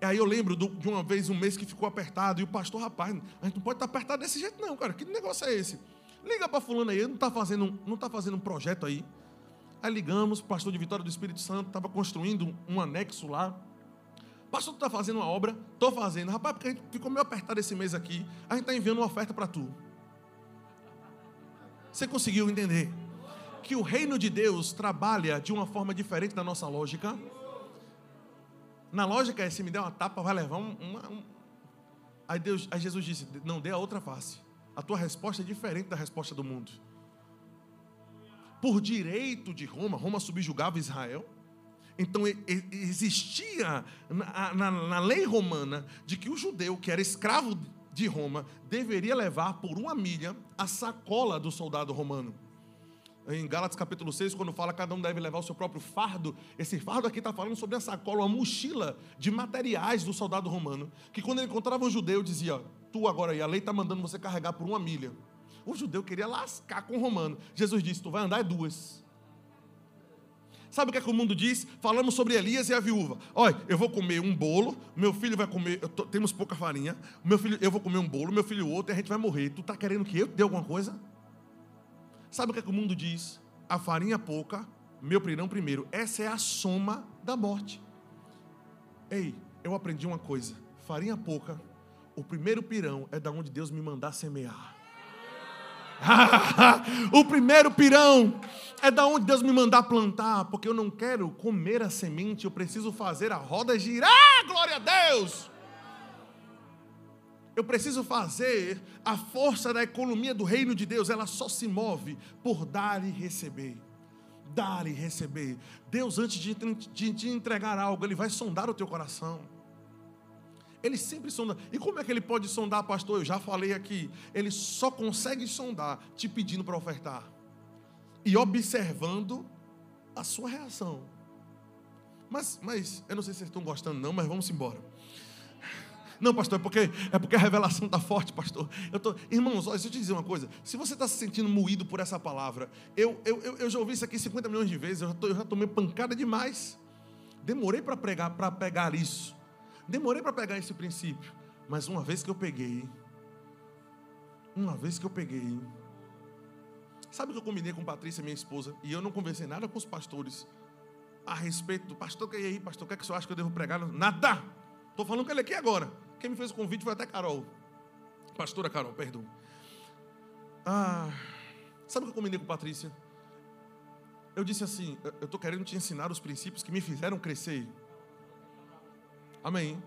S2: Aí eu lembro de uma vez, um mês que ficou apertado, e o pastor, rapaz, a gente não pode estar apertado desse jeito, não, cara. Que negócio é esse? Liga para fulano aí, ele não está fazendo, não tá fazendo um projeto aí. Aí ligamos, pastor de Vitória do Espírito Santo estava construindo um anexo lá. Pastor, tu está fazendo uma obra? Estou fazendo. Rapaz, porque a gente ficou meio apertado esse mês aqui. A gente está enviando uma oferta para tu. Você conseguiu entender? Que o reino de Deus trabalha de uma forma diferente da nossa lógica. Na lógica se me der uma tapa, vai levar um, uma. Um... Aí, Deus, aí Jesus disse: não dê a outra face. A tua resposta é diferente da resposta do mundo. Por direito de Roma, Roma subjugava Israel. Então existia na, na, na lei romana de que o judeu que era escravo de Roma deveria levar por uma milha a sacola do soldado romano. Em Gálatas capítulo 6, quando fala que cada um deve levar o seu próprio fardo, esse fardo aqui está falando sobre a sacola, uma mochila de materiais do soldado romano, que quando ele encontrava um judeu, dizia: Tu agora aí, a lei está mandando você carregar por uma milha. O judeu queria lascar com o romano. Jesus disse: Tu vai andar é duas. Sabe o que, é que o mundo diz? Falamos sobre Elias e a viúva. Olha, eu vou comer um bolo, meu filho vai comer, tô, temos pouca farinha, meu filho, eu vou comer um bolo, meu filho outro, e a gente vai morrer. Tu está querendo que eu te dê alguma coisa? Sabe o que, é que o mundo diz? A farinha pouca, meu pirão primeiro. Essa é a soma da morte. Ei, eu aprendi uma coisa: farinha pouca, o primeiro pirão é da onde Deus me mandar semear. o primeiro pirão é da onde Deus me mandar plantar, porque eu não quero comer a semente, eu preciso fazer a roda girar, glória a Deus. Eu preciso fazer a força da economia do reino de Deus, ela só se move por dar e receber. Dar e receber. Deus, antes de te entregar algo, Ele vai sondar o teu coração. Ele sempre sonda. E como é que ele pode sondar, pastor? Eu já falei aqui. Ele só consegue sondar te pedindo para ofertar e observando a sua reação. Mas, mas eu não sei se vocês estão gostando, não, mas vamos embora. Não, pastor, é porque, é porque a revelação está forte, pastor. Eu tô, irmãos, olha, deixa eu te dizer uma coisa. Se você está se sentindo moído por essa palavra, eu, eu, eu, já ouvi isso aqui 50 milhões de vezes, eu já, tô, eu já tomei pancada demais. Demorei para pregar, para pegar isso. Demorei para pegar esse princípio, mas uma vez que eu peguei, uma vez que eu peguei, sabe que eu combinei com Patrícia, minha esposa, e eu não conversei nada com os pastores a respeito do pastor, que aí, pastor, o que é que você acha que eu devo pregar? Nada! Estou falando com ele aqui agora. Quem me fez o convite foi até Carol. Pastora Carol, perdão. Ah, sabe o que eu combinei com Patrícia? eu disse assim: eu estou querendo te ensinar os princípios que me fizeram crescer. Amém.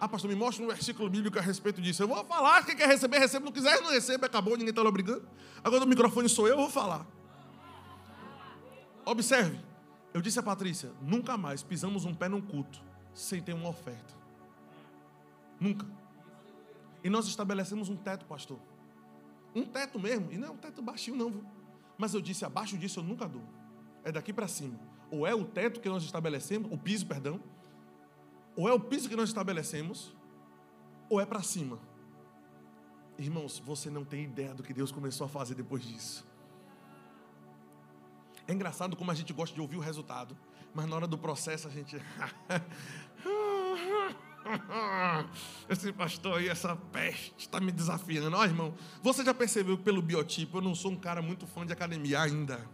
S2: Ah, pastor, me mostra um versículo bíblico a respeito disso. Eu vou falar, quem quer receber, recebe. Não quiser, não recebe, acabou, ninguém está lá brigando. Agora o microfone sou eu, eu vou falar. Observe, eu disse a Patrícia: nunca mais pisamos um pé num culto sem ter uma oferta. Nunca. E nós estabelecemos um teto, pastor. Um teto mesmo. E não é um teto baixinho, não. Mas eu disse: abaixo disso eu nunca dou. É daqui para cima. Ou é o teto que nós estabelecemos, o piso, perdão. Ou é o piso que nós estabelecemos, ou é para cima. Irmãos, você não tem ideia do que Deus começou a fazer depois disso. É engraçado como a gente gosta de ouvir o resultado, mas na hora do processo a gente. Esse pastor aí, essa peste, está me desafiando. Ó, oh, irmão, você já percebeu que pelo biotipo eu não sou um cara muito fã de academia ainda.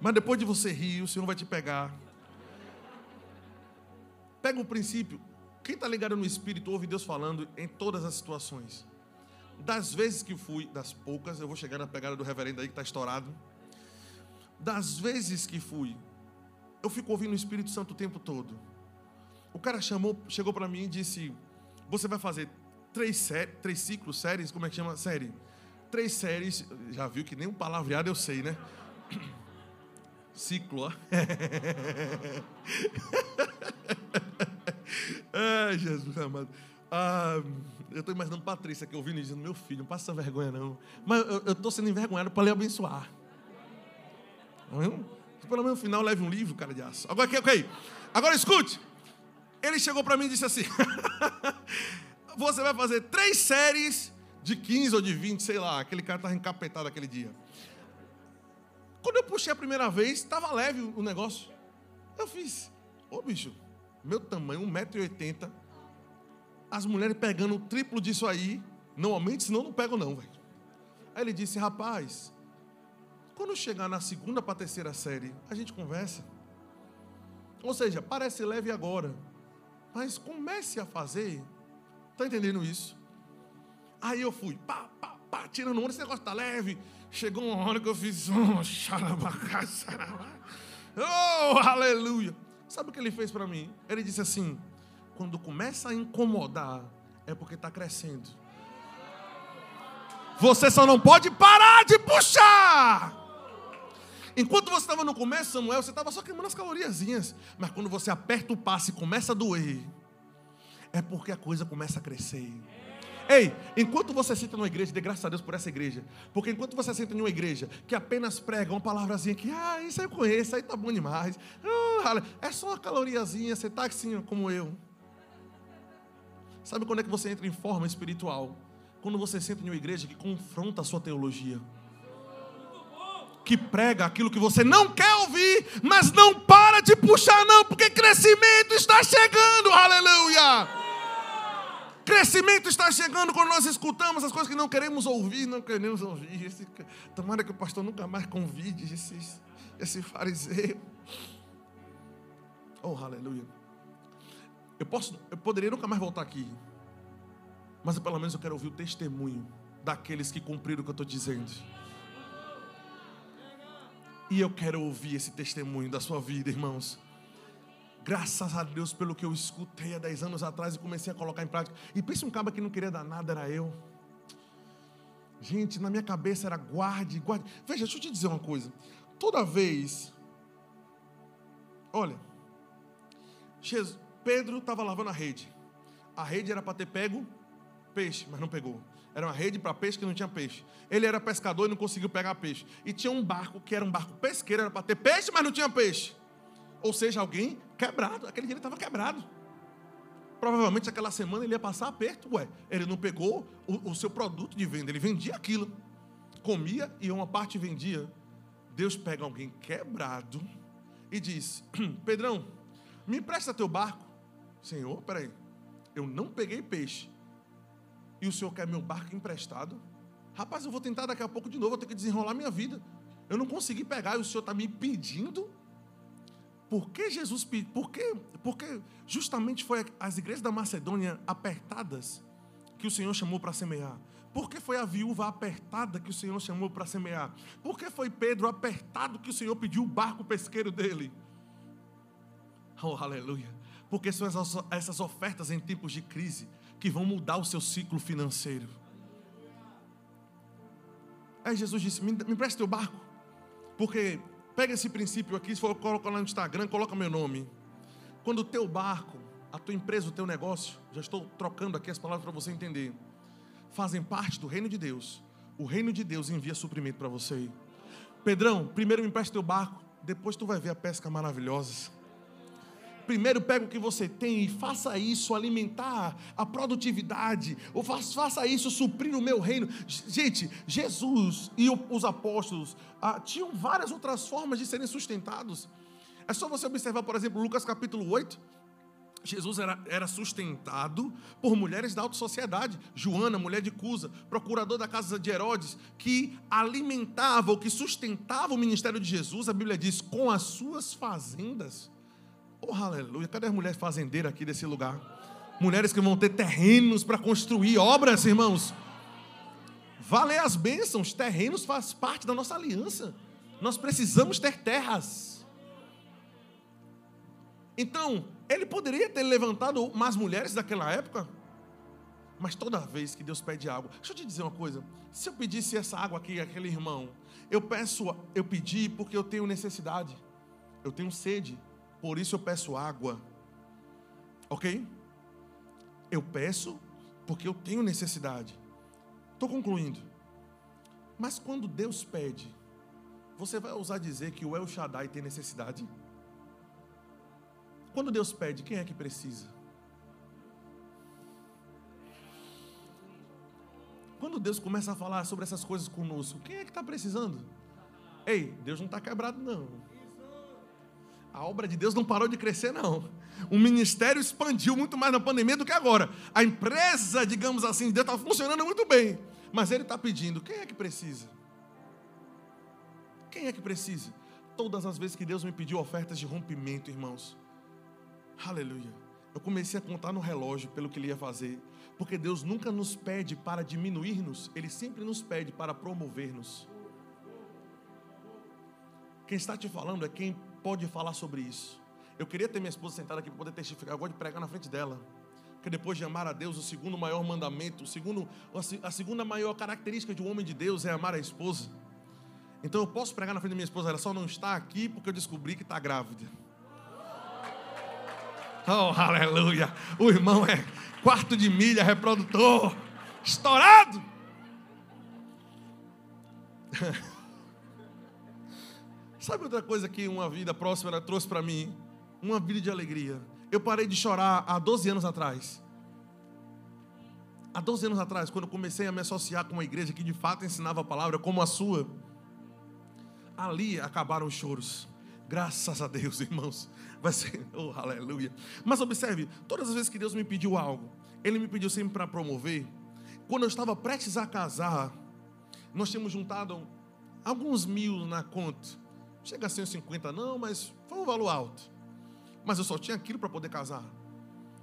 S2: Mas depois de você rir, o Senhor vai te pegar. Pega o princípio. Quem está ligado no Espírito ouve Deus falando em todas as situações. Das vezes que fui, das poucas, eu vou chegar na pegada do reverendo aí que está estourado. Das vezes que fui, eu fico ouvindo o Espírito Santo o tempo todo. O cara chamou, chegou para mim e disse: Você vai fazer três, séries, três ciclos, séries, como é que chama? Série. Três séries, já viu que nem um palavreado eu sei, né? Ciclo, ó. Ai, Jesus amado. Ah, eu estou imaginando Patrícia aqui ouvindo e dizendo: Meu filho, não passa vergonha não. Mas eu estou sendo envergonhado para lhe abençoar. Não Pelo menos no final leve um livro, cara de aço. Agora, ok, ok. Agora escute. Ele chegou para mim e disse assim: Você vai fazer três séries de 15 ou de 20, sei lá. Aquele cara estava encapetado aquele dia. Quando eu puxei a primeira vez, estava leve o negócio. Eu fiz, ô oh, bicho, meu tamanho, 1,80m. As mulheres pegando o triplo disso aí. Normalmente, senão não pego, não, velho. Aí ele disse, rapaz, quando chegar na segunda para terceira série, a gente conversa. Ou seja, parece leve agora. Mas comece a fazer. Está entendendo isso? Aí eu fui, pá, pá, pá, tirando onda, esse negócio tá leve. Chegou uma hora que eu fiz, xarabacá, oh, aleluia. Sabe o que ele fez para mim? Ele disse assim: quando começa a incomodar, é porque está crescendo. Você só não pode parar de puxar. Enquanto você estava no começo, Samuel, você estava só queimando as caloriazinhas. Mas quando você aperta o passe e começa a doer, é porque a coisa começa a crescer. Ei, enquanto você senta numa igreja, dê graças a Deus por essa igreja. Porque enquanto você senta em uma igreja que apenas prega uma palavrazinha que, ah, isso aí eu conheço, aí tá bom demais. Ah, é só uma caloriazinha, você tá assim como eu. Sabe quando é que você entra em forma espiritual? Quando você senta em uma igreja que confronta a sua teologia. Que prega aquilo que você não quer ouvir, mas não para de puxar, não, porque crescimento está chegando, aleluia! Crescimento está chegando quando nós escutamos as coisas que não queremos ouvir, não queremos ouvir. Tomara que o pastor nunca mais convide esse, esse fariseu. Oh, aleluia. Eu, posso, eu poderia nunca mais voltar aqui, mas pelo menos eu quero ouvir o testemunho daqueles que cumpriram o que eu estou dizendo. E eu quero ouvir esse testemunho da sua vida, irmãos. Graças a Deus pelo que eu escutei há 10 anos atrás e comecei a colocar em prática. E pense um cara que não queria dar nada, era eu. Gente, na minha cabeça era guarde, guarde. Veja, deixa eu te dizer uma coisa. Toda vez. Olha. Jesus, Pedro estava lavando a rede. A rede era para ter pego peixe, mas não pegou. Era uma rede para peixe que não tinha peixe. Ele era pescador e não conseguiu pegar peixe. E tinha um barco que era um barco pesqueiro, era para ter peixe, mas não tinha peixe. Ou seja, alguém quebrado. Aquele dia ele estava quebrado. Provavelmente aquela semana ele ia passar aperto. Ué, ele não pegou o, o seu produto de venda, ele vendia aquilo. Comia e uma parte vendia. Deus pega alguém quebrado e diz: Pedrão, me empresta teu barco. Senhor, peraí, eu não peguei peixe. E o senhor quer meu barco emprestado? Rapaz, eu vou tentar daqui a pouco de novo, vou ter que desenrolar minha vida. Eu não consegui pegar e o senhor está me pedindo por que Jesus pediu? Por que, porque justamente foi as igrejas da Macedônia apertadas que o Senhor chamou para semear? Por que foi a viúva apertada que o Senhor chamou para semear? Por que foi Pedro apertado que o Senhor pediu o barco pesqueiro dele? Oh, aleluia. Porque são essas ofertas em tempos de crise que vão mudar o seu ciclo financeiro. Aí Jesus disse: Me, me empresta teu barco. Porque pega esse princípio aqui, se for colocar no Instagram, coloca meu nome. Quando o teu barco, a tua empresa, o teu negócio, já estou trocando aqui as palavras para você entender, fazem parte do reino de Deus. O reino de Deus envia suprimento para você. Pedrão, primeiro me empresta teu barco, depois tu vai ver a pesca maravilhosa primeiro pega o que você tem e faça isso alimentar a produtividade, ou faça isso suprir o meu reino. Gente, Jesus e os apóstolos ah, tinham várias outras formas de serem sustentados. É só você observar, por exemplo, Lucas capítulo 8. Jesus era, era, sustentado por mulheres da alta sociedade. Joana, mulher de Cusa, procurador da casa de Herodes, que alimentava ou que sustentava o ministério de Jesus, a Bíblia diz, com as suas fazendas. Oh, aleluia. Cadê as mulheres fazendeiras aqui desse lugar? Mulheres que vão ter terrenos para construir obras, irmãos. Valer as bênçãos, terrenos faz parte da nossa aliança. Nós precisamos ter terras. Então, ele poderia ter levantado mais mulheres daquela época, mas toda vez que Deus pede água, deixa eu te dizer uma coisa: se eu pedisse essa água aqui, aquele irmão, eu peço, eu pedi porque eu tenho necessidade, eu tenho sede, por isso eu peço água. Ok? Eu peço porque eu tenho necessidade. Estou concluindo. Mas quando Deus pede, você vai ousar dizer que o El Shaddai tem necessidade? Quando Deus pede, quem é que precisa? Quando Deus começa a falar sobre essas coisas conosco, quem é que está precisando? Ei, Deus não está quebrado, não. A obra de Deus não parou de crescer, não. O ministério expandiu muito mais na pandemia do que agora. A empresa, digamos assim, de Deus está funcionando muito bem. Mas ele está pedindo: quem é que precisa? Quem é que precisa? Todas as vezes que Deus me pediu ofertas de rompimento, irmãos. Aleluia. Eu comecei a contar no relógio pelo que ele ia fazer. Porque Deus nunca nos pede para diminuir-nos, Ele sempre nos pede para promover-nos. Quem está te falando é quem pode falar sobre isso. Eu queria ter minha esposa sentada aqui para poder testificar. Eu gosto de pregar na frente dela. Porque depois de amar a Deus, o segundo maior mandamento, o segundo, a segunda maior característica de um homem de Deus é amar a esposa. Então eu posso pregar na frente da minha esposa, ela só não está aqui porque eu descobri que está grávida. Oh, aleluia! O irmão é quarto de milha, reprodutor, estourado. Sabe outra coisa que uma vida próspera trouxe para mim? Uma vida de alegria. Eu parei de chorar há 12 anos atrás. Há 12 anos atrás, quando eu comecei a me associar com uma igreja que de fato ensinava a palavra como a sua, ali acabaram os choros. Graças a Deus, irmãos. Vai ser, oh, aleluia. Mas observe, todas as vezes que Deus me pediu algo, Ele me pediu sempre para promover. Quando eu estava prestes a casar, nós tínhamos juntado alguns mil na conta. Chega a 150 não, mas foi um valor alto. Mas eu só tinha aquilo para poder casar.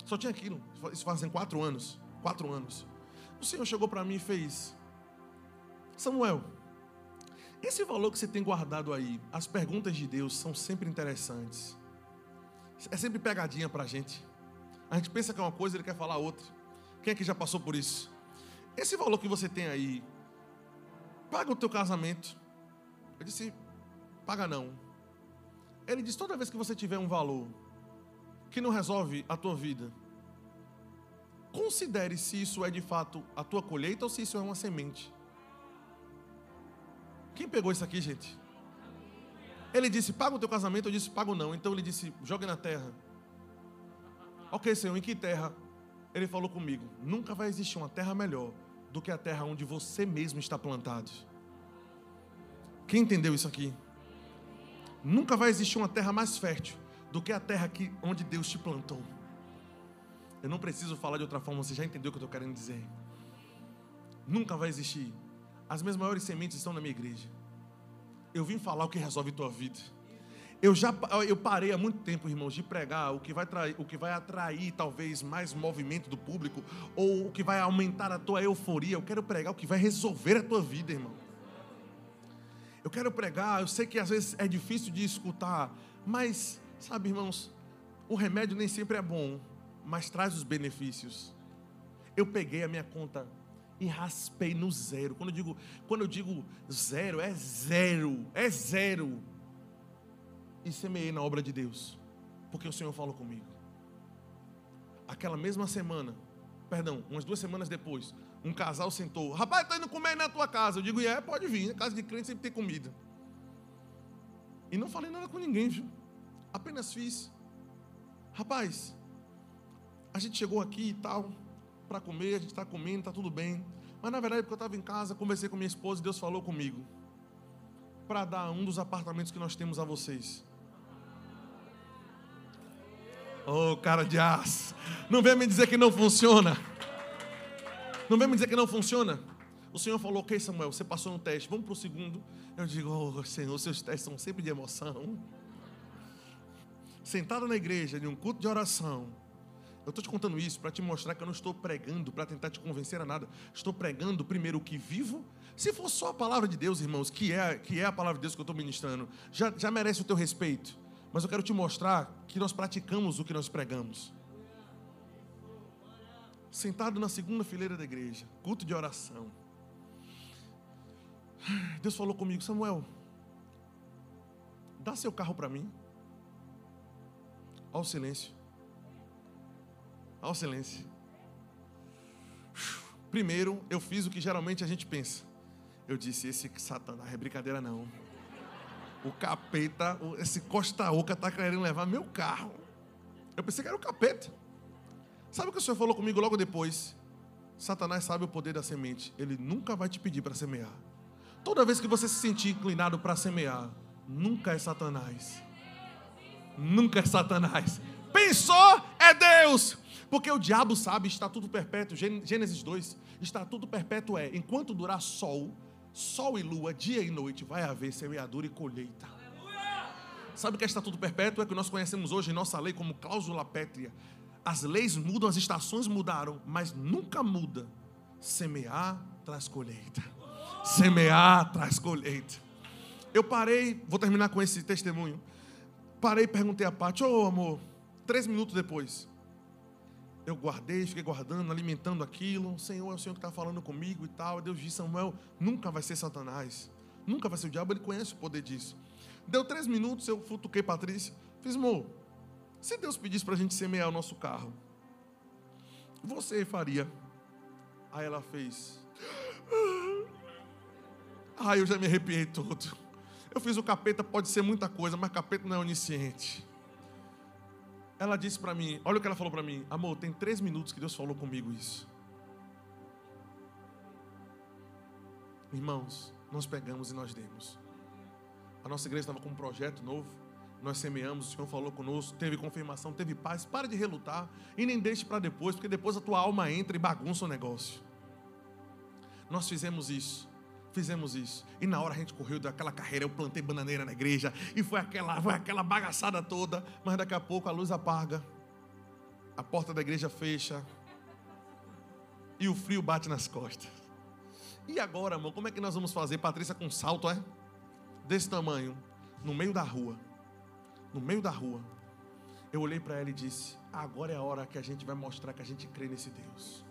S2: Só tinha aquilo. Isso fazem quatro anos. Quatro anos. O Senhor chegou para mim e fez: Samuel, esse valor que você tem guardado aí, as perguntas de Deus são sempre interessantes. É sempre pegadinha para a gente. A gente pensa que é uma coisa, ele quer falar outra. Quem é que já passou por isso? Esse valor que você tem aí, paga o teu casamento. Eu disse, Paga não. Ele diz: toda vez que você tiver um valor que não resolve a tua vida, considere se isso é de fato a tua colheita ou se isso é uma semente. Quem pegou isso aqui, gente? Ele disse: Paga o teu casamento. Eu disse: Pago não. Então ele disse: Jogue na terra. Ok, Senhor, em que terra? Ele falou comigo: Nunca vai existir uma terra melhor do que a terra onde você mesmo está plantado. Quem entendeu isso aqui? Nunca vai existir uma terra mais fértil do que a terra que, onde Deus te plantou. Eu não preciso falar de outra forma, você já entendeu o que eu estou querendo dizer. Nunca vai existir. As minhas maiores sementes estão na minha igreja. Eu vim falar o que resolve tua vida. Eu já eu parei há muito tempo, irmãos, de pregar o que vai atrair, o que vai atrair talvez mais movimento do público ou o que vai aumentar a tua euforia. Eu quero pregar o que vai resolver a tua vida, irmão. Eu quero pregar, eu sei que às vezes é difícil de escutar, mas sabe, irmãos, o remédio nem sempre é bom, mas traz os benefícios. Eu peguei a minha conta e raspei no zero. Quando eu digo, quando eu digo zero, é zero, é zero e semeei na obra de Deus, porque o Senhor falou comigo. Aquela mesma semana, perdão, umas duas semanas depois, um casal sentou, rapaz, estou indo comer na tua casa. Eu digo, é, pode vir, na casa de crente sempre tem comida. E não falei nada com ninguém, viu? Apenas fiz. Rapaz, a gente chegou aqui e tal, para comer, a gente está comendo, está tudo bem. Mas na verdade, porque eu estava em casa, conversei com minha esposa e Deus falou comigo. Para dar um dos apartamentos que nós temos a vocês. Oh, cara de aço. Não vem me dizer que não funciona. Não vem me dizer que não funciona. O Senhor falou, ok, Samuel, você passou no teste, vamos para o segundo. Eu digo, oh, Senhor, seus testes são sempre de emoção. Sentado na igreja, de um culto de oração. Eu estou te contando isso para te mostrar que eu não estou pregando para tentar te convencer a nada. Estou pregando primeiro o que vivo. Se for só a palavra de Deus, irmãos, que é, que é a palavra de Deus que eu estou ministrando, já, já merece o teu respeito. Mas eu quero te mostrar que nós praticamos o que nós pregamos. Sentado na segunda fileira da igreja, culto de oração. Deus falou comigo, Samuel, dá seu carro para mim. Ao silêncio. Ao silêncio. Primeiro, eu fiz o que geralmente a gente pensa. Eu disse: esse Satanás é brincadeira, não. O capeta, esse Costa Oca está querendo levar meu carro. Eu pensei que era o capeta. Sabe o que o Senhor falou comigo logo depois? Satanás sabe o poder da semente. Ele nunca vai te pedir para semear. Toda vez que você se sentir inclinado para semear, nunca é Satanás. Nunca é Satanás. Pensou, é Deus. Porque o diabo sabe, estatuto perpétuo, Gênesis 2, estatuto perpétuo é: enquanto durar sol, sol e lua, dia e noite, vai haver semeadura e colheita. Sabe o que é estatuto perpétuo? É que nós conhecemos hoje em nossa lei como cláusula pétrea. As leis mudam, as estações mudaram, mas nunca muda. Semear traz colheita. Semear traz colheita. Eu parei, vou terminar com esse testemunho. Parei e perguntei a Paty, ô oh, amor, três minutos depois eu guardei, fiquei guardando, alimentando aquilo. Senhor, é o Senhor que está falando comigo e tal. Deus disse: Samuel, nunca vai ser Satanás. Nunca vai ser o diabo, ele conhece o poder disso. Deu três minutos, eu futuquei Patrícia. Fiz, amor, se Deus pedisse para a gente semear o nosso carro, você faria? Aí ela fez. Ai, eu já me arrepiei todo. Eu fiz o capeta, pode ser muita coisa, mas capeta não é onisciente. Ela disse para mim, olha o que ela falou para mim, amor, tem três minutos que Deus falou comigo isso. Irmãos, nós pegamos e nós demos. A nossa igreja estava com um projeto novo. Nós semeamos, o Senhor falou conosco, teve confirmação, teve paz. Para de relutar e nem deixe para depois, porque depois a tua alma entra e bagunça o negócio. Nós fizemos isso fizemos isso. E na hora a gente correu daquela carreira, eu plantei bananeira na igreja, e foi aquela, foi aquela bagaçada toda, mas daqui a pouco a luz apaga, a porta da igreja fecha, e o frio bate nas costas. E agora, amor, como é que nós vamos fazer? Patrícia com salto, é? Desse tamanho, no meio da rua. No meio da rua. Eu olhei para ela e disse: Agora é a hora que a gente vai mostrar que a gente crê nesse Deus.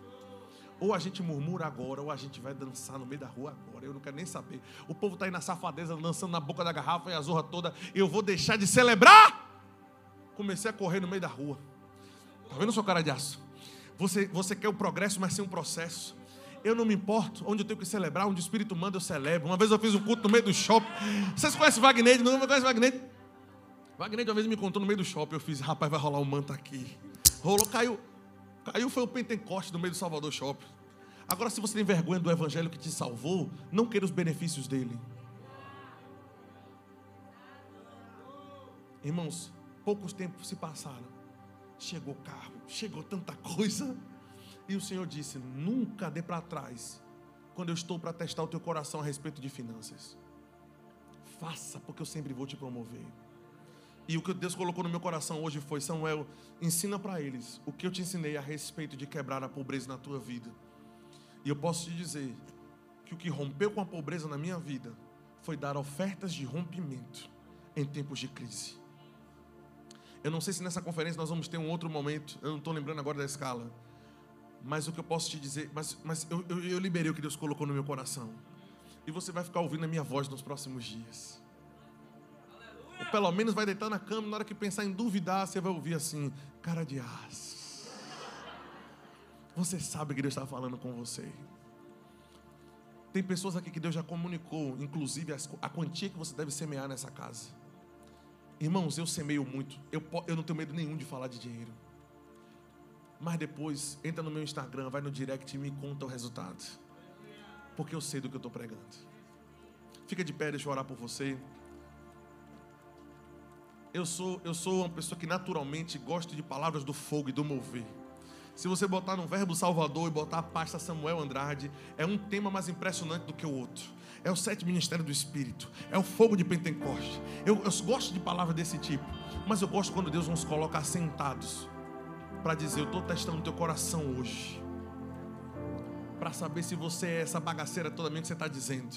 S2: Ou a gente murmura agora, ou a gente vai dançar no meio da rua agora. Eu não quero nem saber. O povo está aí na safadeza, dançando na boca da garrafa e a zorra toda. Eu vou deixar de celebrar. Comecei a correr no meio da rua. Está vendo sua cara de aço? Você, você quer o progresso, mas sem um processo. Eu não me importo onde eu tenho que celebrar, onde o Espírito manda, eu celebro. Uma vez eu fiz um culto no meio do shopping. Vocês conhecem Wagner? Não conhece Wagner? Wagner uma vez me contou no meio do shopping. Eu fiz, rapaz, vai rolar um manto aqui. Rolou, caiu. Caiu foi o Pentecoste no meio do Salvador Shopping. Agora, se você tem vergonha do Evangelho que te salvou, não queira os benefícios dele. Irmãos, poucos tempos se passaram. Chegou carro, chegou tanta coisa. E o Senhor disse: Nunca dê para trás quando eu estou para testar o teu coração a respeito de finanças. Faça, porque eu sempre vou te promover. E o que Deus colocou no meu coração hoje foi: Samuel, ensina para eles o que eu te ensinei a respeito de quebrar a pobreza na tua vida. E eu posso te dizer que o que rompeu com a pobreza na minha vida foi dar ofertas de rompimento em tempos de crise. Eu não sei se nessa conferência nós vamos ter um outro momento, eu não estou lembrando agora da escala. Mas o que eu posso te dizer, mas, mas eu, eu, eu liberei o que Deus colocou no meu coração. E você vai ficar ouvindo a minha voz nos próximos dias. Ou pelo menos vai deitar na cama, na hora que pensar em duvidar, você vai ouvir assim, cara de aço. Você sabe que Deus está falando com você. Tem pessoas aqui que Deus já comunicou, inclusive a quantia que você deve semear nessa casa. Irmãos, eu semeio muito. Eu, eu não tenho medo nenhum de falar de dinheiro. Mas depois, entra no meu Instagram, vai no direct e me conta o resultado. Porque eu sei do que eu estou pregando. Fica de pé, deixa eu orar por você. Eu sou, eu sou uma pessoa que naturalmente gosta de palavras do fogo e do mover. Se você botar no Verbo Salvador e botar a pasta Samuel Andrade, é um tema mais impressionante do que o outro. É o sete ministério do Espírito. É o fogo de Pentecoste. Eu, eu gosto de palavras desse tipo. Mas eu gosto quando Deus nos coloca sentados para dizer: Eu estou testando o teu coração hoje. Para saber se você é essa bagaceira toda mesmo que você está dizendo.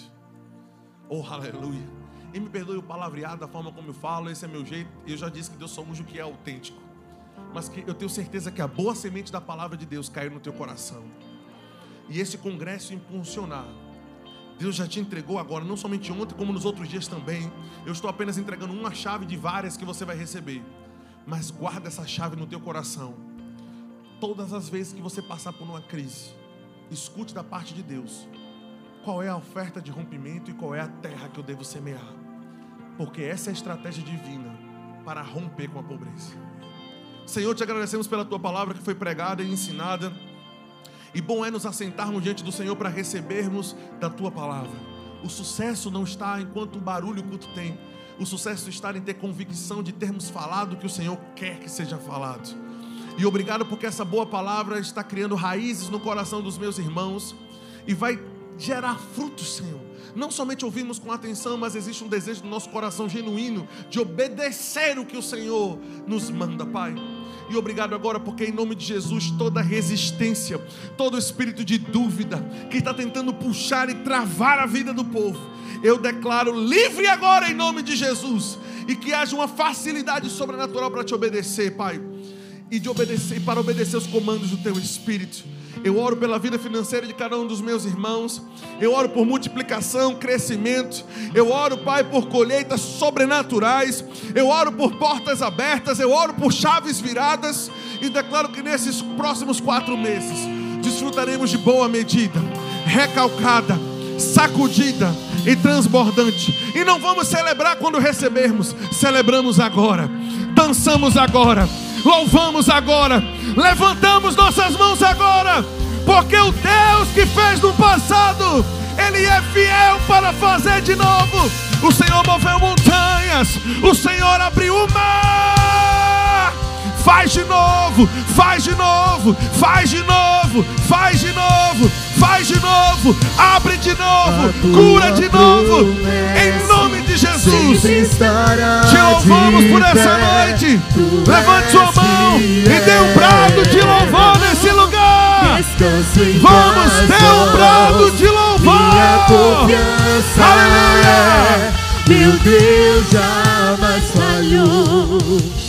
S2: Oh, aleluia. E me perdoe o palavreado da forma como eu falo, esse é meu jeito. Eu já disse que Deus só usa o que é autêntico. Mas que eu tenho certeza que a boa semente da palavra de Deus caiu no teu coração. E esse congresso impulsionar. Deus já te entregou agora, não somente ontem, como nos outros dias também. Eu estou apenas entregando uma chave de várias que você vai receber. Mas guarda essa chave no teu coração. Todas as vezes que você passar por uma crise, escute da parte de Deus qual é a oferta de rompimento e qual é a terra que eu devo semear. Porque essa é a estratégia divina para romper com a pobreza. Senhor, te agradecemos pela tua palavra que foi pregada e ensinada. E bom é nos assentarmos diante do Senhor para recebermos da tua palavra. O sucesso não está enquanto o barulho o culto tem. O sucesso está em ter convicção de termos falado o que o Senhor quer que seja falado. E obrigado porque essa boa palavra está criando raízes no coração dos meus irmãos e vai gerar frutos, Senhor. Não somente ouvimos com atenção, mas existe um desejo do nosso coração genuíno de obedecer o que o Senhor nos manda, Pai. E obrigado agora, porque em nome de Jesus, toda resistência, todo espírito de dúvida que está tentando puxar e travar a vida do povo, eu declaro livre agora em nome de Jesus. E que haja uma facilidade sobrenatural para te obedecer, Pai. E de obedecer, para obedecer os comandos do teu Espírito eu oro pela vida financeira de cada um dos meus irmãos. Eu oro por multiplicação, crescimento. Eu oro, Pai, por colheitas sobrenaturais. Eu oro por portas abertas. Eu oro por chaves viradas. E declaro que nesses próximos quatro meses desfrutaremos de boa medida, recalcada, sacudida e transbordante. E não vamos celebrar quando recebermos, celebramos agora, dançamos agora louvamos agora, levantamos nossas mãos agora, porque o Deus que fez no passado, Ele é fiel para fazer de novo. O Senhor moveu montanhas, o Senhor abriu o mar. Faz de novo, faz de novo, faz de novo, faz de novo, faz de novo, abre de novo, cura de novo, em nome de Jesus. Te louvamos por essa noite. Levante sua mão e dê um brado de louvor nesse lugar. Vamos ter um brado de louvor. Aleluia.
S3: Meu Deus jamais falhou